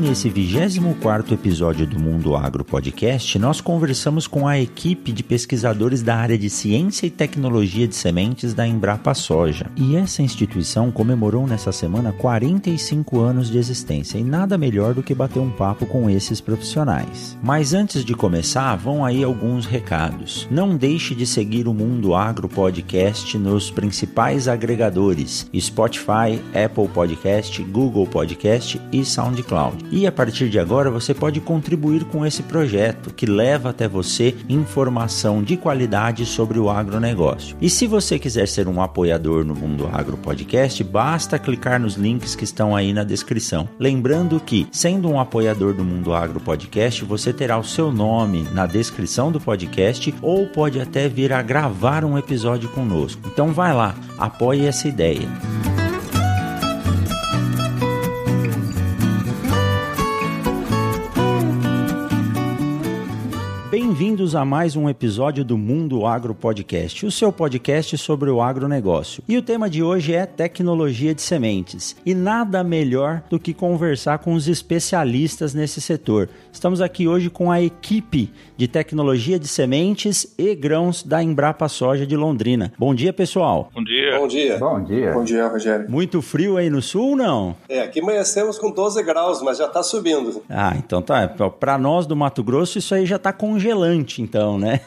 Nesse 24 episódio do Mundo Agro Podcast, nós conversamos com a equipe de pesquisadores da área de ciência e tecnologia de sementes da Embrapa Soja. E essa instituição comemorou nessa semana 45 anos de existência e nada melhor do que bater um papo com esses profissionais. Mas antes de começar, vão aí alguns recados. Não deixe de seguir o Mundo Agro Podcast nos principais agregadores: Spotify, Apple Podcast, Google Podcast e SoundCloud. E a partir de agora você pode contribuir com esse projeto que leva até você informação de qualidade sobre o agronegócio. E se você quiser ser um apoiador no Mundo Agro Podcast, basta clicar nos links que estão aí na descrição. Lembrando que, sendo um apoiador do Mundo Agro Podcast, você terá o seu nome na descrição do podcast ou pode até vir a gravar um episódio conosco. Então vai lá, apoie essa ideia. Bem-vindos a mais um episódio do Mundo Agro Podcast, o seu podcast sobre o agronegócio. E o tema de hoje é tecnologia de sementes. E nada melhor do que conversar com os especialistas nesse setor. Estamos aqui hoje com a equipe de tecnologia de sementes e grãos da Embrapa Soja de Londrina. Bom dia, pessoal. Bom dia. Bom dia. Bom dia. Bom dia, Rogério. Muito frio aí no sul ou não? É, aqui amanhecemos com 12 graus, mas já está subindo. Ah, então tá. Para nós do Mato Grosso, isso aí já está então, né?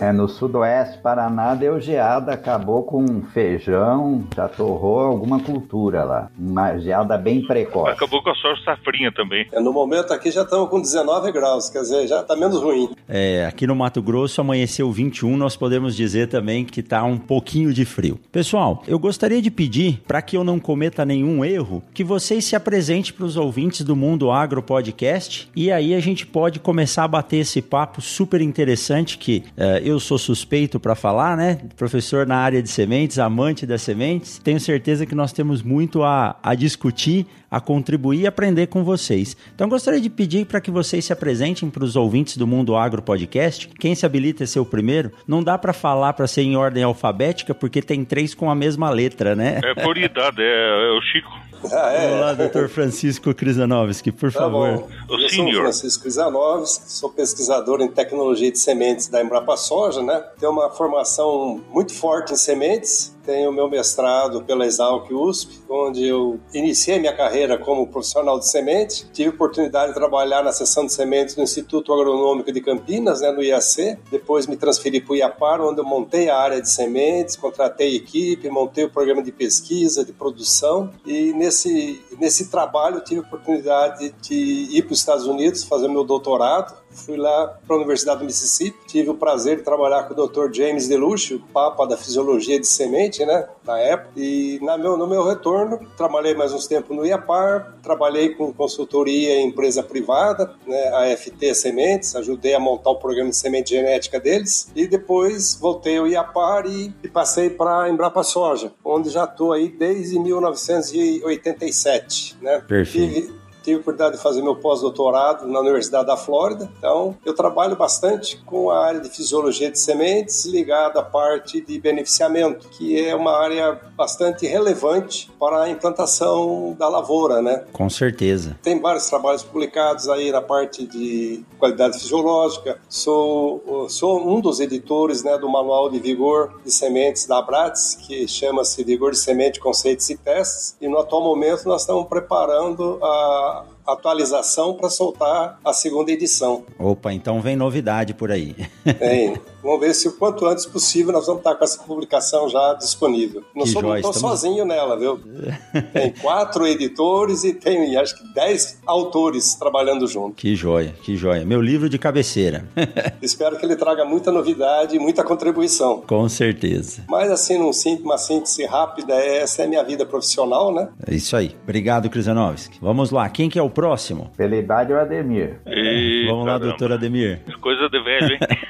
é, no sudoeste Paraná deu geada, acabou com feijão, já torrou alguma cultura lá. Uma geada bem precoce. Acabou com a soja safrinha também. É, no momento aqui já estamos com 19 graus, quer dizer, já está menos ruim. É, aqui no Mato Grosso amanheceu 21, nós podemos dizer também que está um pouquinho de frio. Pessoal, eu gostaria de pedir, para que eu não cometa nenhum erro, que vocês se apresentem para os ouvintes do Mundo Agro Podcast e aí a gente pode começar a bater esse papo super interessante que uh, eu sou suspeito para falar, né? Professor na área de sementes, amante das sementes. Tenho certeza que nós temos muito a, a discutir, a contribuir e aprender com vocês. Então gostaria de pedir para que vocês se apresentem para os ouvintes do Mundo Agro Podcast. Quem se habilita a ser o primeiro? Não dá para falar para ser em ordem alfabética porque tem três com a mesma letra, né? É por idade, é, é o Chico. Ah, é. Olá, doutor Francisco Krizanovski, por tá favor. Bom. Eu sou Francisco Krizanovski, sou pesquisador em tecnologia de sementes da Embrapa Soja, né? Tenho uma formação muito forte em sementes, tenho meu mestrado pela Exalc USP, onde eu iniciei minha carreira como profissional de semente. Tive oportunidade de trabalhar na seção de sementes do Instituto Agronômico de Campinas, né, no IAC. Depois me transferi para o IAPAR, onde eu montei a área de sementes, contratei equipe, montei o programa de pesquisa, de produção. E nesse, nesse trabalho tive a oportunidade de ir para os Estados Unidos fazer meu doutorado fui lá para a Universidade do Mississippi, tive o prazer de trabalhar com o Dr. James DeLucci, o papa da fisiologia de semente, né, na época. E na meu, no meu retorno, trabalhei mais uns tempos no IAPAR, trabalhei com consultoria em empresa privada, né, a FT Sementes, ajudei a montar o programa de semente genética deles. E depois voltei ao IAPAR e, e passei para a Embrapa Soja, onde já estou aí desde 1987, né. Perfeito. Tive a oportunidade de fazer meu pós-doutorado na Universidade da Flórida. Então, eu trabalho bastante com a área de fisiologia de sementes ligada à parte de beneficiamento, que é uma área bastante relevante para a implantação da lavoura, né? Com certeza. Tem vários trabalhos publicados aí na parte de qualidade fisiológica. Sou, sou um dos editores né, do Manual de Vigor de Sementes da Abrates, que chama-se Vigor de Semente, Conceitos e Testes. E no atual momento nós estamos preparando a atualização para soltar a segunda edição. Opa, então vem novidade por aí. Tem. Vamos ver se o quanto antes possível nós vamos estar com essa publicação já disponível. Não que sou joia, estamos... sozinho nela, viu? tem quatro editores e tem acho que dez autores trabalhando junto. Que joia, que joia. Meu livro de cabeceira. Espero que ele traga muita novidade e muita contribuição. Com certeza. Mas assim, num, uma síntese rápida, essa é a minha vida profissional, né? É isso aí. Obrigado, Krizanovski. Vamos lá, quem que é o próximo? Pela idade é o Ademir. Eita, Vamos lá, doutor Ademir. Coisa de velho, hein?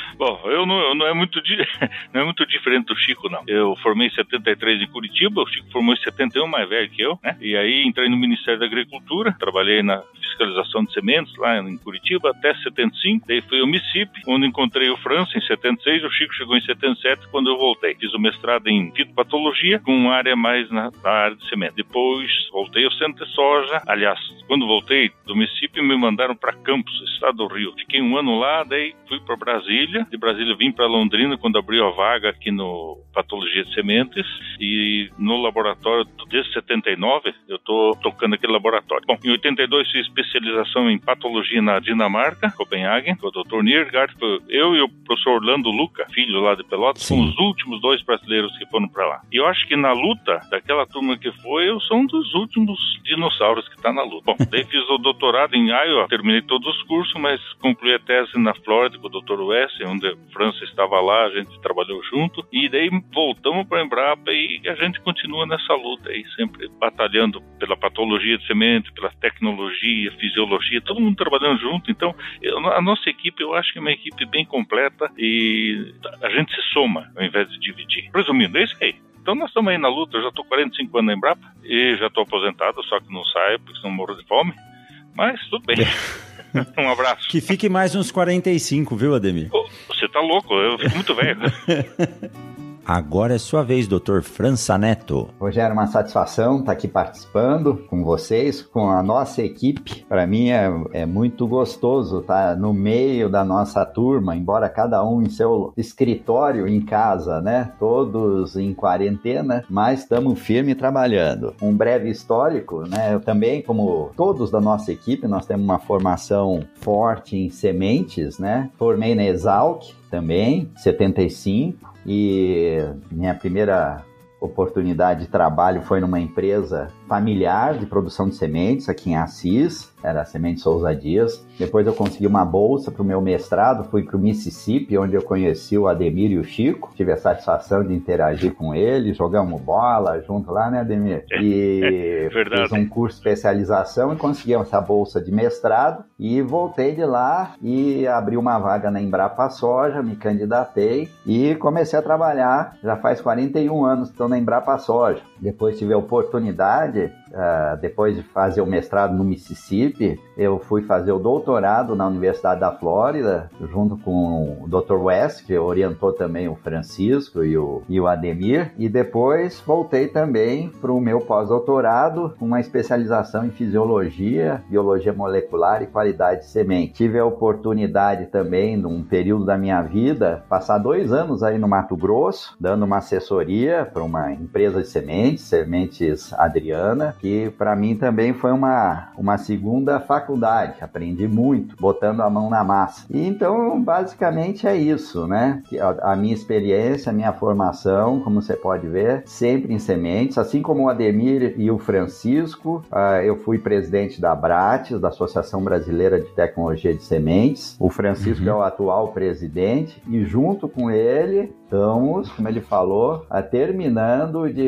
Bom, eu não, eu não, é muito di... não é muito diferente do Chico, não. Eu formei em 73 em Curitiba, o Chico formou em 71, mais velho que eu, né? E aí entrei no Ministério da Agricultura, trabalhei na fiscalização de sementes lá em Curitiba até 75. Daí fui ao Mississippi, onde encontrei o França em 76. O Chico chegou em 77 quando eu voltei. Fiz o mestrado em fitopatologia com área mais na, na área de semente. Depois voltei ao centro de soja. Aliás, quando voltei do Mississippi me mandaram para Campos, estado do Rio. Fiquei um ano lá, daí fui para Brasília. De Brasília vim para Londrina quando abriu a vaga aqui no patologia de sementes e no laboratório desde 79 eu tô tocando aquele laboratório. Bom, em 82 fiz especialização em patologia na Dinamarca, Copenhague, com o Dr. Niergaard. Eu e o professor Orlando Luca, filho lá de Pelotas, são os últimos dois brasileiros que foram para lá. E eu acho que na luta daquela turma que foi, eu sou um dos últimos dinossauros que está na luta. Bom, daí fiz o doutorado em Iowa, terminei todos os cursos, mas concluí a tese na Flórida com o Dr. West, onde a França estava lá, a gente trabalhou junto. E daí voltamos para a Embrapa e a gente continua nessa luta aí, sempre batalhando pela patologia de semente, pela tecnologia, fisiologia, todo mundo trabalhando junto. Então, eu, a nossa equipe, eu acho que é uma equipe bem completa e a gente se soma ao invés de dividir. Resumindo, é isso aí. Então nós estamos aí na luta, eu já estou 45 anos na Embrapa e já estou aposentado, só que não saio porque senão morro de fome. Mas tudo bem. um abraço. Que fique mais uns 45, viu, Ademir? você tá louco, eu fico muito velho. Agora é sua vez, doutor França Neto. Hoje era uma satisfação estar aqui participando com vocês, com a nossa equipe. Para mim é, é, muito gostoso estar no meio da nossa turma, embora cada um em seu escritório em casa, né? Todos em quarentena, mas estamos firme trabalhando. Um breve histórico, né? Eu também, como todos da nossa equipe, nós temos uma formação forte em sementes, né? Formei na Exalc também, 75 e minha primeira oportunidade de trabalho foi numa empresa familiar de produção de sementes aqui em Assis era a Semente Souza Dias. Depois eu consegui uma bolsa para o meu mestrado, fui para o Mississippi, onde eu conheci o Ademir e o Chico. Tive a satisfação de interagir com eles, jogamos bola junto lá, né, Ademir? E fiz um curso de especialização e consegui essa bolsa de mestrado. E voltei de lá e abri uma vaga na Embrapa Soja, me candidatei e comecei a trabalhar. Já faz 41 anos que estou na Embrapa Soja. Depois tive a oportunidade で Uh, depois de fazer o mestrado no Mississippi, eu fui fazer o doutorado na Universidade da Flórida, junto com o Dr. West, que orientou também o Francisco e o, e o Ademir, e depois voltei também para o meu pós-doutorado, com uma especialização em fisiologia, biologia molecular e qualidade de semente. Tive a oportunidade também, num período da minha vida, passar dois anos aí no Mato Grosso, dando uma assessoria para uma empresa de sementes, Sementes Adriana, que para mim também foi uma, uma segunda faculdade. Aprendi muito, botando a mão na massa. E então, basicamente é isso, né? A, a minha experiência, a minha formação, como você pode ver, sempre em sementes, assim como o Ademir e o Francisco, uh, eu fui presidente da Bratis, da Associação Brasileira de Tecnologia de Sementes. O Francisco uhum. é o atual presidente e junto com ele estamos, como ele falou, terminando de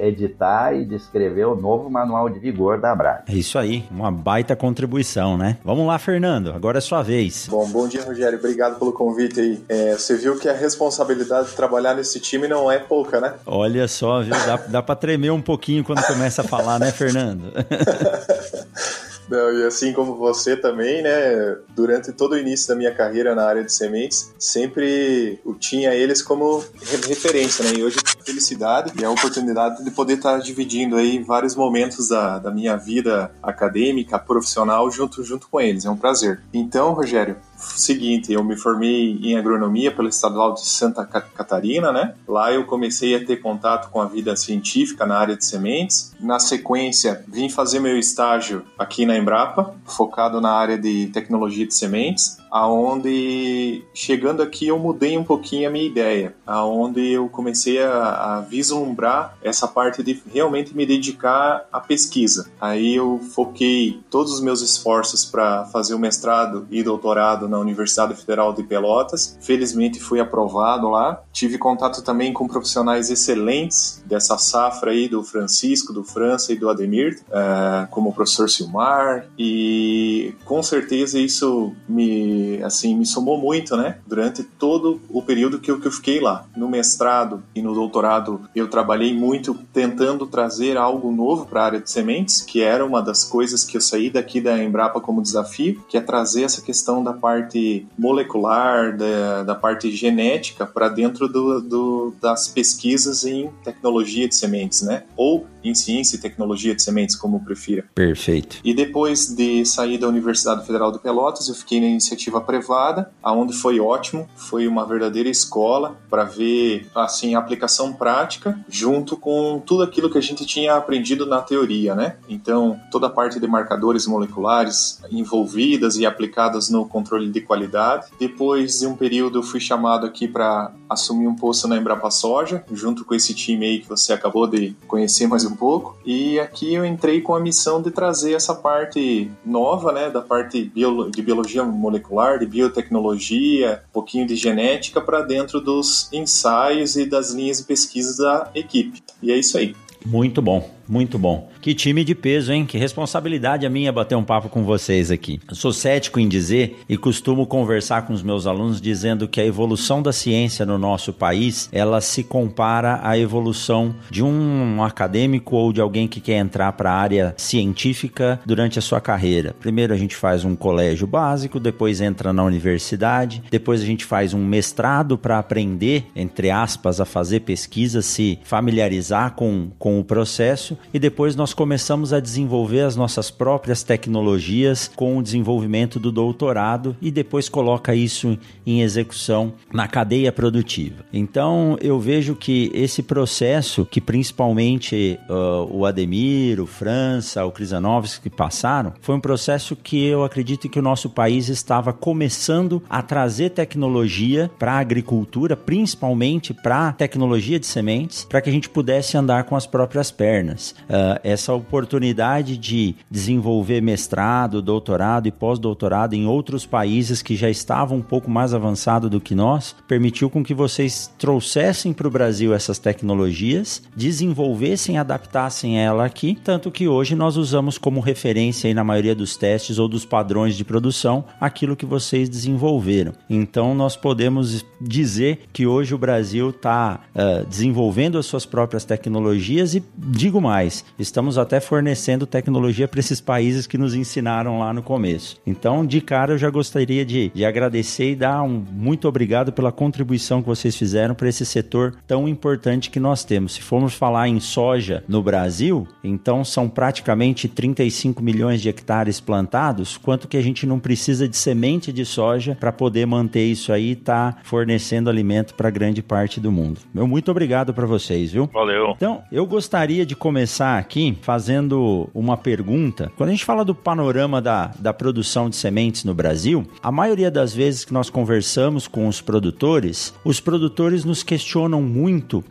editar e de escrever o novo manual de vigor da Abra. É isso aí, uma baita contribuição, né? Vamos lá, Fernando, agora é sua vez. Bom, bom dia, Rogério. Obrigado pelo convite aí. É, você viu que a responsabilidade de trabalhar nesse time não é pouca, né? Olha só, viu? Dá, dá para tremer um pouquinho quando começa a falar, né, Fernando? Não, e assim como você também, né, durante todo o início da minha carreira na área de sementes, sempre tinha eles como referência, né, e hoje a felicidade e a oportunidade de poder estar dividindo aí vários momentos da, da minha vida acadêmica, profissional, junto, junto com eles, é um prazer. Então, Rogério, seguinte, eu me formei em agronomia pela Estadual de Santa Catarina, né? Lá eu comecei a ter contato com a vida científica na área de sementes. Na sequência, vim fazer meu estágio aqui na Embrapa, focado na área de tecnologia de sementes aonde chegando aqui eu mudei um pouquinho a minha ideia, aonde eu comecei a, a, vislumbrar essa parte de realmente me dedicar à pesquisa. Aí eu foquei todos os meus esforços para fazer o mestrado e doutorado na Universidade Federal de Pelotas. Felizmente fui aprovado lá. Tive contato também com profissionais excelentes dessa safra aí do Francisco, do França e do Ademir, uh, como o professor Silmar, e com certeza isso me assim me somou muito, né? Durante todo o período que eu, que eu fiquei lá. No mestrado e no doutorado eu trabalhei muito tentando trazer algo novo para a área de sementes, que era uma das coisas que eu saí daqui da Embrapa como desafio, que é trazer essa questão da parte molecular, da, da parte genética para dentro do, do, das pesquisas em tecnologia de sementes, né? Ou em ciência e tecnologia de sementes, como prefira. Perfeito. E depois de sair da Universidade Federal de Pelotas, eu fiquei na iniciativa privada, aonde foi ótimo, foi uma verdadeira escola para ver assim a aplicação prática junto com tudo aquilo que a gente tinha aprendido na teoria, né? Então, toda a parte de marcadores moleculares envolvidas e aplicadas no controle de qualidade. Depois de um período, eu fui chamado aqui para assumir um posto na Embrapa Soja, junto com esse time aí que você acabou de conhecer mais um pouco. E aqui eu entrei com a missão de trazer essa parte nova, né, da parte de biologia molecular, de biotecnologia, um pouquinho de genética para dentro dos ensaios e das linhas de pesquisa da equipe. E é isso aí. Muito bom. Muito bom. Que time de peso, hein? Que responsabilidade a minha bater um papo com vocês aqui. Eu sou cético em dizer e costumo conversar com os meus alunos dizendo que a evolução da ciência no nosso país, ela se compara à evolução de um acadêmico ou de alguém que quer entrar para a área científica durante a sua carreira. Primeiro a gente faz um colégio básico, depois entra na universidade, depois a gente faz um mestrado para aprender, entre aspas, a fazer pesquisa, se familiarizar com, com o processo e depois nós começamos a desenvolver as nossas próprias tecnologias com o desenvolvimento do doutorado e depois coloca isso em execução na cadeia produtiva. Então eu vejo que esse processo que principalmente uh, o Ademir, o França, o Krisanovski passaram, foi um processo que eu acredito que o nosso país estava começando a trazer tecnologia para a agricultura, principalmente para a tecnologia de sementes, para que a gente pudesse andar com as próprias pernas uh, essa oportunidade de desenvolver mestrado, doutorado e pós-doutorado em outros países que já estavam um pouco mais avançado do que nós, permitiu com que vocês trouxessem para o Brasil essas tecnologias, desenvolvessem, adaptassem ela aqui, tanto que hoje nós usamos como referência na maioria dos testes ou dos padrões de produção aquilo que vocês desenvolveram. Então nós podemos dizer que hoje o Brasil está uh, ah, desenvolvendo as suas próprias tecnologias e digo mais, estamos até fornecendo tecnologia para esses países que nos ensinaram lá no começo. Então, de cara, eu já gostaria de, de agradecer e dar um muito obrigado pela contribuição que vocês fizeram para esse setor tão importante que nós temos. Se formos falar em soja no Brasil, então são praticamente 35 milhões de hectares plantados. Quanto que a gente não precisa de semente de soja para poder manter isso aí e tá fornecendo alimento para grande parte do mundo. Meu muito obrigado para vocês, viu? Valeu. Então, eu gostaria de começar começar aqui fazendo uma pergunta. Quando a gente fala do panorama da, da produção de sementes no Brasil, a maioria das vezes que nós conversamos com os produtores, os produtores nos questionam muito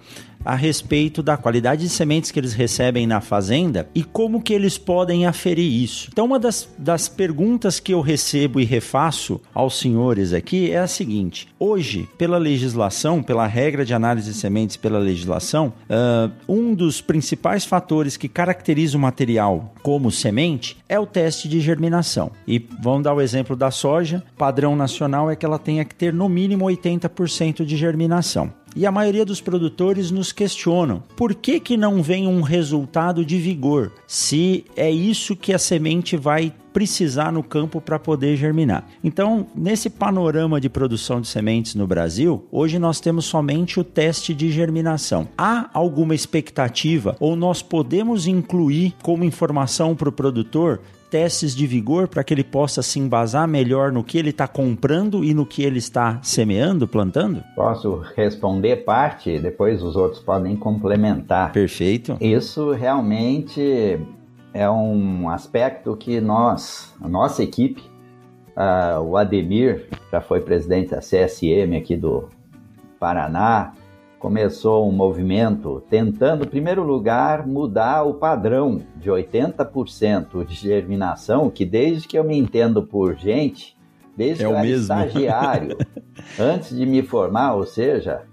a respeito da qualidade de sementes que eles recebem na fazenda e como que eles podem aferir isso. Então, uma das, das perguntas que eu recebo e refaço aos senhores aqui é a seguinte: hoje, pela legislação, pela regra de análise de sementes pela legislação, uh, um dos principais fatores que caracteriza o material como semente é o teste de germinação. E vamos dar o exemplo da soja: padrão nacional é que ela tenha que ter no mínimo 80% de germinação. E a maioria dos produtores nos questionam: por que, que não vem um resultado de vigor? Se é isso que a semente vai precisar no campo para poder germinar. Então, nesse panorama de produção de sementes no Brasil, hoje nós temos somente o teste de germinação. Há alguma expectativa ou nós podemos incluir como informação para o produtor testes de vigor para que ele possa se embasar melhor no que ele está comprando e no que ele está semeando, plantando? Posso responder parte, depois os outros podem complementar. Perfeito. Isso realmente é um aspecto que nós, a nossa equipe, uh, o Ademir já foi presidente da CSM aqui do Paraná, começou um movimento tentando, em primeiro lugar, mudar o padrão de 80% de germinação, que desde que eu me entendo por gente, desde é que eu era mesmo. estagiário, antes de me formar, ou seja,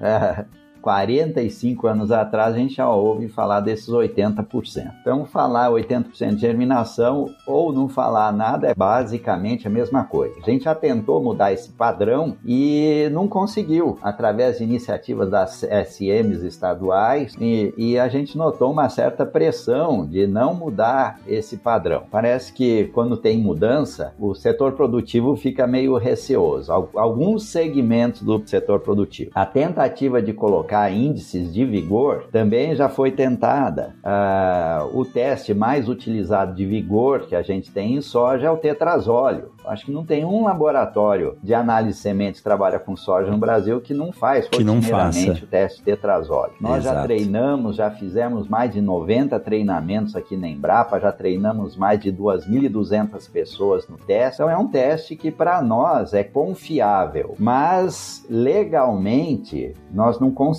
é, 45 anos atrás, a gente já ouve falar desses 80%. Então, falar 80% de germinação ou não falar nada é basicamente a mesma coisa. A gente já tentou mudar esse padrão e não conseguiu, através de iniciativas das SMs estaduais, e, e a gente notou uma certa pressão de não mudar esse padrão. Parece que quando tem mudança, o setor produtivo fica meio receoso. Alguns segmentos do setor produtivo. A tentativa de colocar índices de vigor também já foi tentada. Uh, o teste mais utilizado de vigor que a gente tem em soja é o tetrazóleo. Acho que não tem um laboratório de análise de sementes que trabalha com soja no Brasil que não faz que não faça. o teste de tetrazóleo. Nós Exato. já treinamos, já fizemos mais de 90 treinamentos aqui na Embrapa, já treinamos mais de 2.200 pessoas no teste. Então é um teste que para nós é confiável, mas legalmente nós não conseguimos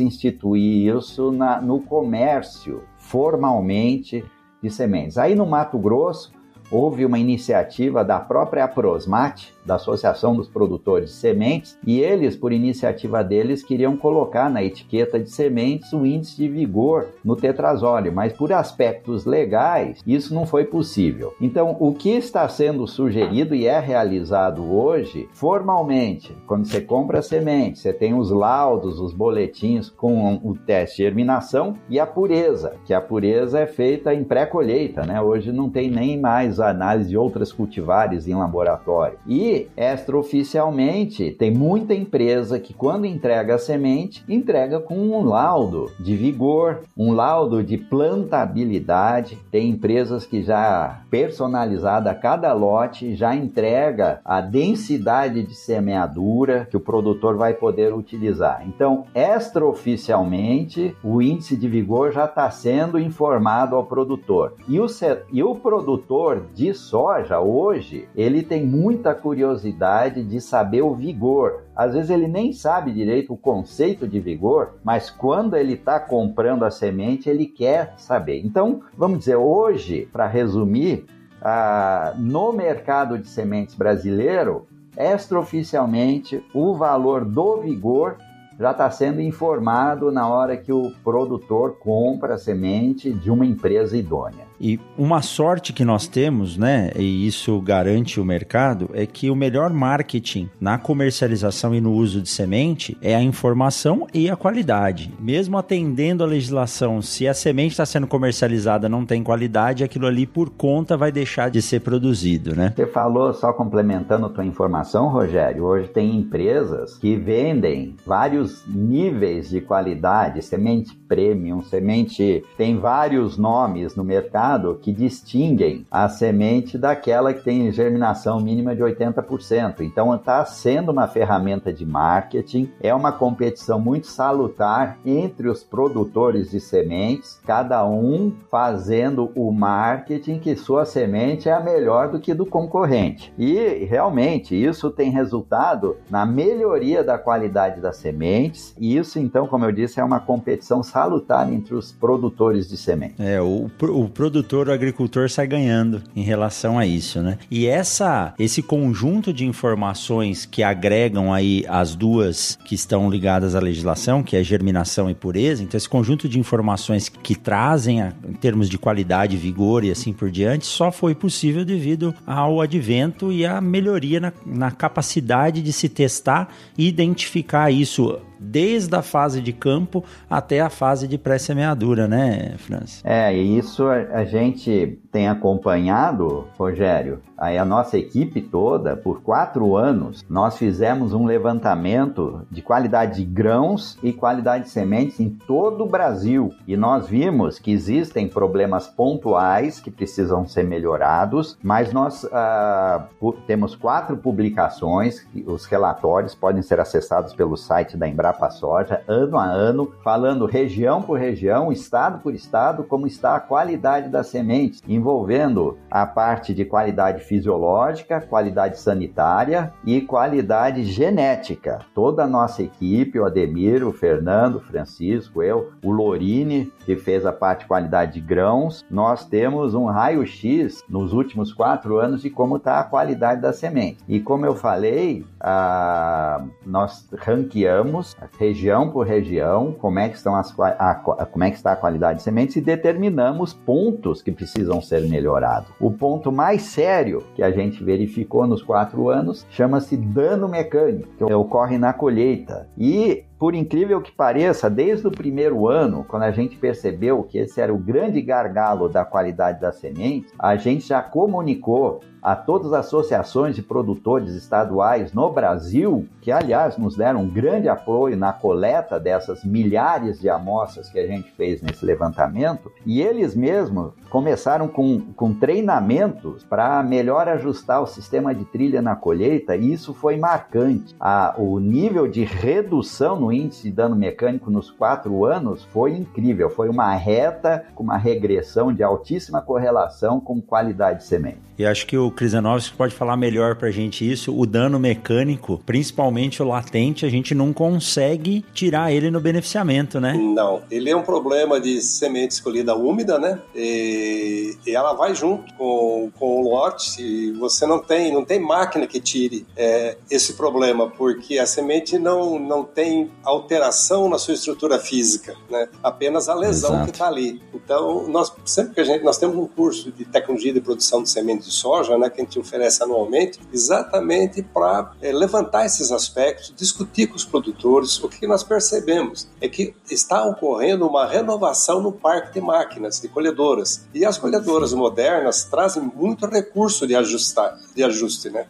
instituir isso na, no comércio formalmente de sementes. Aí no Mato Grosso houve uma iniciativa da própria Aprosmate, da Associação dos Produtores de Sementes, e eles, por iniciativa deles, queriam colocar na etiqueta de sementes o índice de vigor no tetrazóleo, mas por aspectos legais isso não foi possível. Então, o que está sendo sugerido e é realizado hoje, formalmente, quando você compra semente, você tem os laudos, os boletins com o teste de germinação e a pureza, que a pureza é feita em pré-colheita, né? Hoje não tem nem mais análise de outras cultivares em laboratório. E extraoficialmente, tem muita empresa que, quando entrega a semente, entrega com um laudo de vigor, um laudo de plantabilidade. Tem empresas que já personalizada cada lote já entrega a densidade de semeadura que o produtor vai poder utilizar. Então, extraoficialmente, o índice de vigor já está sendo informado ao produtor. E o, e o produtor de soja hoje, ele tem muita curiosidade curiosidade de saber o vigor. Às vezes ele nem sabe direito o conceito de vigor, mas quando ele está comprando a semente, ele quer saber. Então, vamos dizer, hoje, para resumir, ah, no mercado de sementes brasileiro, extraoficialmente, o valor do vigor já está sendo informado na hora que o produtor compra a semente de uma empresa idônea. E uma sorte que nós temos, né, e isso garante o mercado, é que o melhor marketing na comercialização e no uso de semente é a informação e a qualidade. Mesmo atendendo a legislação, se a semente está sendo comercializada não tem qualidade, aquilo ali por conta vai deixar de ser produzido, né? Você falou, só complementando a tua informação, Rogério, hoje tem empresas que vendem vários níveis de qualidade, semente premium, semente tem vários nomes no mercado que distinguem a semente daquela que tem germinação mínima de 80%. Então está sendo uma ferramenta de marketing, é uma competição muito salutar entre os produtores de sementes, cada um fazendo o marketing que sua semente é a melhor do que do concorrente. E realmente isso tem resultado na melhoria da qualidade das sementes, e isso então, como eu disse, é uma competição salutar entre os produtores de sementes. É, o, o produtor produtor, o agricultor sai ganhando em relação a isso, né? E essa, esse conjunto de informações que agregam aí as duas que estão ligadas à legislação, que é germinação e pureza, então esse conjunto de informações que trazem a, em termos de qualidade, vigor e assim por diante, só foi possível devido ao advento e à melhoria na, na capacidade de se testar e identificar isso desde a fase de campo até a fase de pré-semeadura, né, França? É, e isso a, a gente tem acompanhado, Rogério, a nossa equipe toda, por quatro anos, nós fizemos um levantamento de qualidade de grãos e qualidade de sementes em todo o Brasil. E nós vimos que existem problemas pontuais que precisam ser melhorados, mas nós ah, temos quatro publicações, os relatórios podem ser acessados pelo site da Embrapa Soja, ano a ano, falando região por região, estado por estado, como está a qualidade das sementes, envolvendo a parte de qualidade fisiológica, qualidade sanitária e qualidade genética. Toda a nossa equipe, o Ademir, o Fernando, o Francisco, eu, o Lorine, que fez a parte de qualidade de grãos, nós temos um raio-x nos últimos quatro anos de como está a qualidade da semente. E como eu falei, ah, nós ranqueamos região por região como é que estão as a, como é que está a qualidade de sementes e determinamos pontos que precisam ser melhorados. O ponto mais sério que a gente verificou nos quatro anos chama-se dano mecânico, que ocorre na colheita. E por incrível que pareça, desde o primeiro ano, quando a gente percebeu que esse era o grande gargalo da qualidade da semente, a gente já comunicou a todas as associações de produtores estaduais no Brasil, que aliás nos deram um grande apoio na coleta dessas milhares de amostras que a gente fez nesse levantamento, e eles mesmos começaram com, com treinamentos para melhor ajustar o sistema de trilha na colheita, e isso foi marcante. A, o nível de redução no índice de dano mecânico nos quatro anos foi incrível, foi uma reta com uma regressão de altíssima correlação com qualidade de semente. E acho que o Krisanovski pode falar melhor pra gente isso. O dano mecânico, principalmente o latente, a gente não consegue tirar ele no beneficiamento, né? Não. Ele é um problema de semente escolhida úmida, né? E, e ela vai junto com, com o lote. E você não tem, não tem máquina que tire é, esse problema, porque a semente não, não tem alteração na sua estrutura física, né? Apenas a lesão Exato. que está ali. Então, nós sempre que a gente nós temos um curso de tecnologia de produção de sementes de soja, né, que a gente oferece anualmente, exatamente para é, levantar esses aspectos, discutir com os produtores. O que nós percebemos é que está ocorrendo uma renovação no parque de máquinas, de colhedoras. E as colhedoras modernas trazem muito recurso de ajustar, de ajuste, né?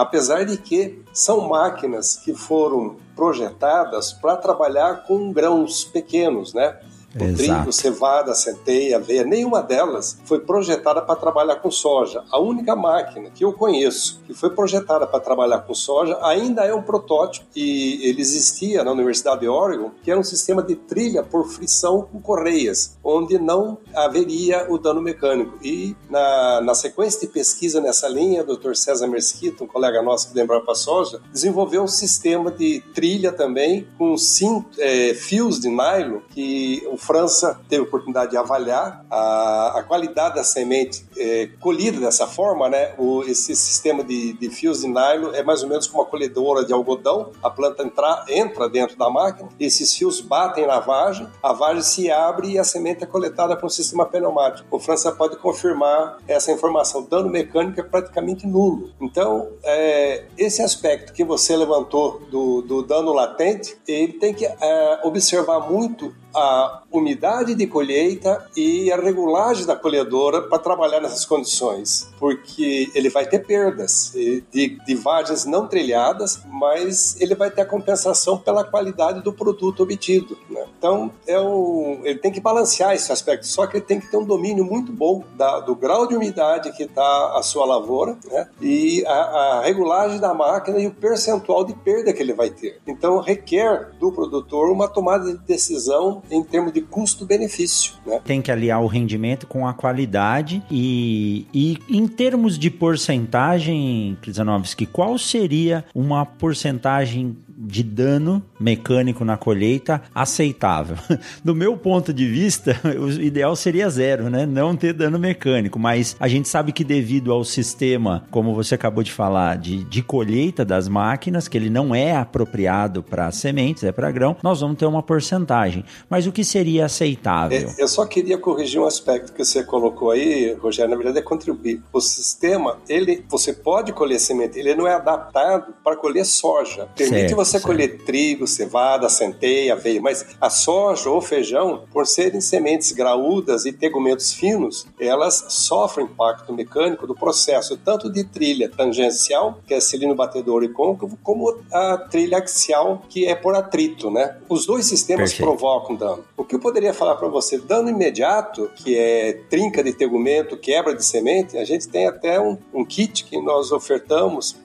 Apesar de que são máquinas que foram projetadas para trabalhar com grãos pequenos, né? O Exato. trigo, cevada, centeia, aveia, nenhuma delas foi projetada para trabalhar com soja. A única máquina que eu conheço que foi projetada para trabalhar com soja ainda é um protótipo e ele existia na Universidade de Oregon, que era um sistema de trilha por frição com correias, onde não haveria o dano mecânico. E na, na sequência de pesquisa nessa linha, o Dr. César Mesquita, um colega nosso que Embrapa Soja, desenvolveu um sistema de trilha também com cinto, é, fios de nylon que o França teve a oportunidade de avaliar a, a qualidade da semente é, colhida dessa forma, né? O, esse sistema de, de, fios de nylon é mais ou menos como uma colhedora de algodão. A planta entra, entra dentro da máquina, esses fios batem na vagem, a vagem se abre e a semente é coletada com um sistema pneumático. O França pode confirmar essa informação. O dano mecânico é praticamente nulo. Então, é, esse aspecto que você levantou do, do dano latente, ele tem que é, observar muito a umidade de colheita e a regulagem da colhedora para trabalhar nessas condições, porque ele vai ter perdas de, de vagens não trilhadas, mas ele vai ter a compensação pela qualidade do produto obtido. Né? Então, é um, ele tem que balancear esse aspecto, só que ele tem que ter um domínio muito bom da, do grau de umidade que está a sua lavoura né? e a, a regulagem da máquina e o percentual de perda que ele vai ter. Então, requer do produtor uma tomada de decisão em termos de custo-benefício. Né? Tem que aliar o rendimento com a qualidade e, e em termos de porcentagem, Krizanovski, qual seria uma porcentagem de dano mecânico na colheita aceitável. Do meu ponto de vista, o ideal seria zero, né? Não ter dano mecânico, mas a gente sabe que devido ao sistema, como você acabou de falar, de, de colheita das máquinas, que ele não é apropriado para sementes, é para grão, nós vamos ter uma porcentagem. Mas o que seria aceitável? É, eu só queria corrigir um aspecto que você colocou aí, Rogério, na verdade é contribuir. O sistema, ele, você pode colher semente, ele não é adaptado para colher soja. Permite certo, você certo. colher trigo, cevada, centeia, aveia, mas a soja ou feijão, por serem sementes graúdas e tegumentos finos, elas sofrem impacto mecânico do processo, tanto de trilha tangencial, que é cilindro batedor e côncavo, como a trilha axial, que é por atrito, né? Os dois sistemas Perfeito. provocam dano. O que eu poderia falar para você? Dano imediato, que é trinca de tegumento, quebra de semente, a gente tem até um, um kit que nós ofertamos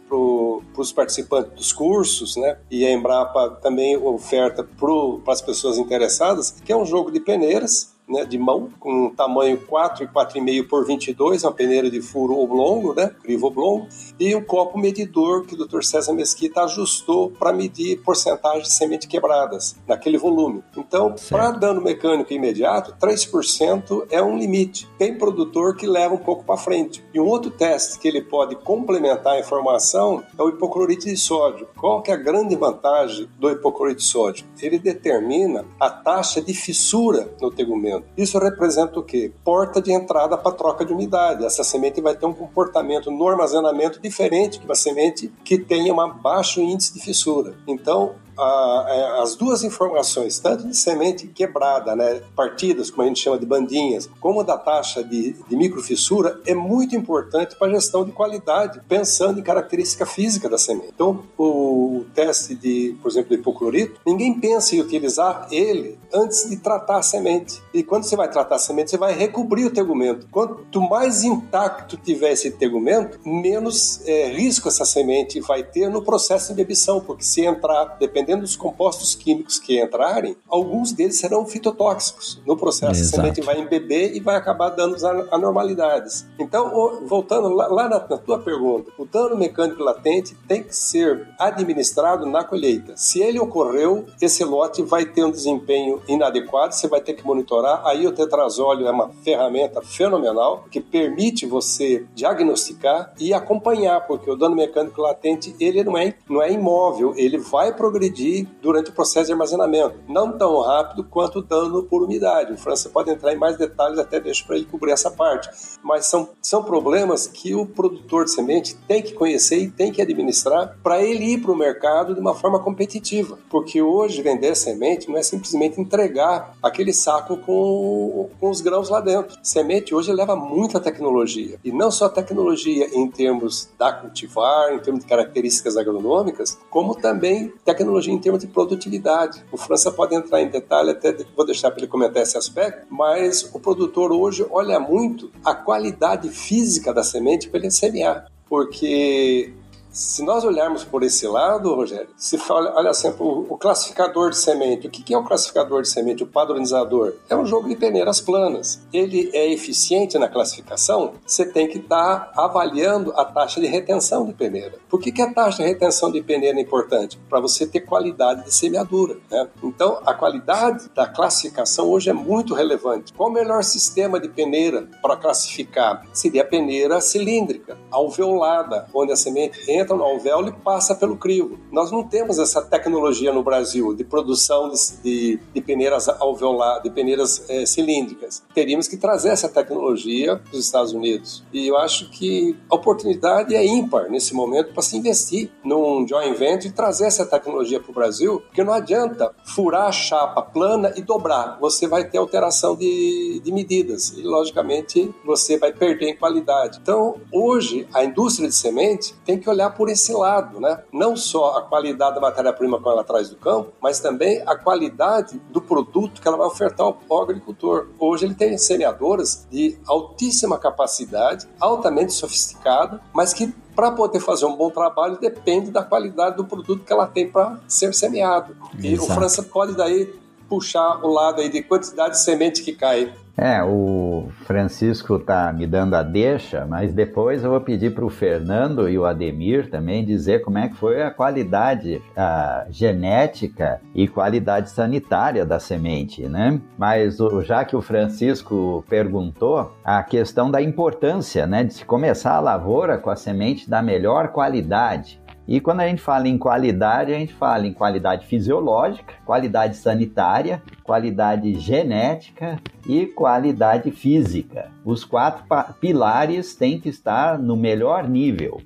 para os participantes dos cursos, né? E a Embrapa também oferta para as pessoas interessadas, que é um jogo de peneiras né, de mão, com um tamanho 4 e 4,5 por 22, uma peneira de furo oblongo, né, crivo oblongo, e um copo medidor que o Dr. César Mesquita ajustou para medir porcentagem de semente quebradas naquele volume. Então, para dano mecânico imediato, 3% é um limite. Tem produtor que leva um pouco para frente. E um outro teste que ele pode complementar a informação é o hipoclorito de sódio. Qual que é a grande vantagem do hipoclorito de sódio? Ele determina a taxa de fissura no tegumento. Isso representa o quê? Porta de entrada para troca de umidade. Essa semente vai ter um comportamento no armazenamento diferente de uma semente que tenha um baixo índice de fissura. Então, a, é, as duas informações, tanto de semente quebrada, né, partidas, como a gente chama de bandinhas, como da taxa de, de microfissura, é muito importante para a gestão de qualidade, pensando em característica física da semente. Então, o teste de, por exemplo, de hipoclorito, ninguém pensa em utilizar ele antes de tratar a semente. E quando você vai tratar a semente, você vai recobrir o tegumento. Quanto mais intacto tiver esse tegumento, menos é, risco essa semente vai ter no processo de bebição, porque se entrar, dependendo dependendo dos compostos químicos que entrarem, alguns deles serão fitotóxicos. No processo, Exato. a semente vai embeber e vai acabar dando anormalidades. Então, voltando lá, lá na, na tua pergunta, o dano mecânico latente tem que ser administrado na colheita. Se ele ocorreu, esse lote vai ter um desempenho inadequado, você vai ter que monitorar. Aí o tetrazóleo é uma ferramenta fenomenal que permite você diagnosticar e acompanhar, porque o dano mecânico latente ele não é, não é imóvel, ele vai progredir durante o processo de armazenamento. Não tão rápido quanto o dano por umidade. O França pode entrar em mais detalhes, até deixo para ele cobrir essa parte. Mas são, são problemas que o produtor de semente tem que conhecer e tem que administrar para ele ir para o mercado de uma forma competitiva. Porque hoje vender semente não é simplesmente entregar aquele saco com, com os grãos lá dentro. Semente hoje leva muita tecnologia. E não só tecnologia em termos da cultivar, em termos de características agronômicas, como também tecnologia tecnologia em termos de produtividade. O França pode entrar em detalhe, até vou deixar para ele comentar esse aspecto, mas o produtor hoje olha muito a qualidade física da semente para ele semear, porque se nós olharmos por esse lado, Rogério, se fala, olha sempre o, o, classificador de semente. O que, é o classificador de semente? O padronizador é um jogo de peneiras planas. Ele é eficiente na classificação. Você tem que estar tá avaliando a taxa de retenção de peneira. Por que, que a taxa de retenção de peneira é importante? Para você ter qualidade de semeadura. Né? Então, a qualidade da classificação hoje é muito relevante. Qual o melhor sistema de peneira para classificar? Seria a peneira cilíndrica, alveolada, onde a semente entra entra no alvéolo e passa pelo crivo. Nós não temos essa tecnologia no Brasil de produção de, de, de peneiras alveoladas, de peneiras é, cilíndricas. Teríamos que trazer essa tecnologia para os Estados Unidos. E eu acho que a oportunidade é ímpar nesse momento para se investir num joint venture e trazer essa tecnologia para o Brasil, porque não adianta furar a chapa plana e dobrar. Você vai ter alteração de, de medidas e, logicamente, você vai perder em qualidade. Então, hoje, a indústria de semente tem que olhar por esse lado, né? Não só a qualidade da matéria-prima que ela traz do campo, mas também a qualidade do produto que ela vai ofertar ao agricultor. Hoje ele tem semeadoras de altíssima capacidade, altamente sofisticado, mas que para poder fazer um bom trabalho depende da qualidade do produto que ela tem para ser semeado. Exato. E o França pode daí puxar o lado aí de quantidade de semente que cai é, o Francisco tá me dando a deixa, mas depois eu vou pedir para o Fernando e o Ademir também dizer como é que foi a qualidade a genética e qualidade sanitária da semente, né? Mas já que o Francisco perguntou, a questão da importância, né, de se começar a lavoura com a semente da melhor qualidade. E quando a gente fala em qualidade, a gente fala em qualidade fisiológica, qualidade sanitária, qualidade genética e qualidade física. Os quatro pilares têm que estar no melhor nível.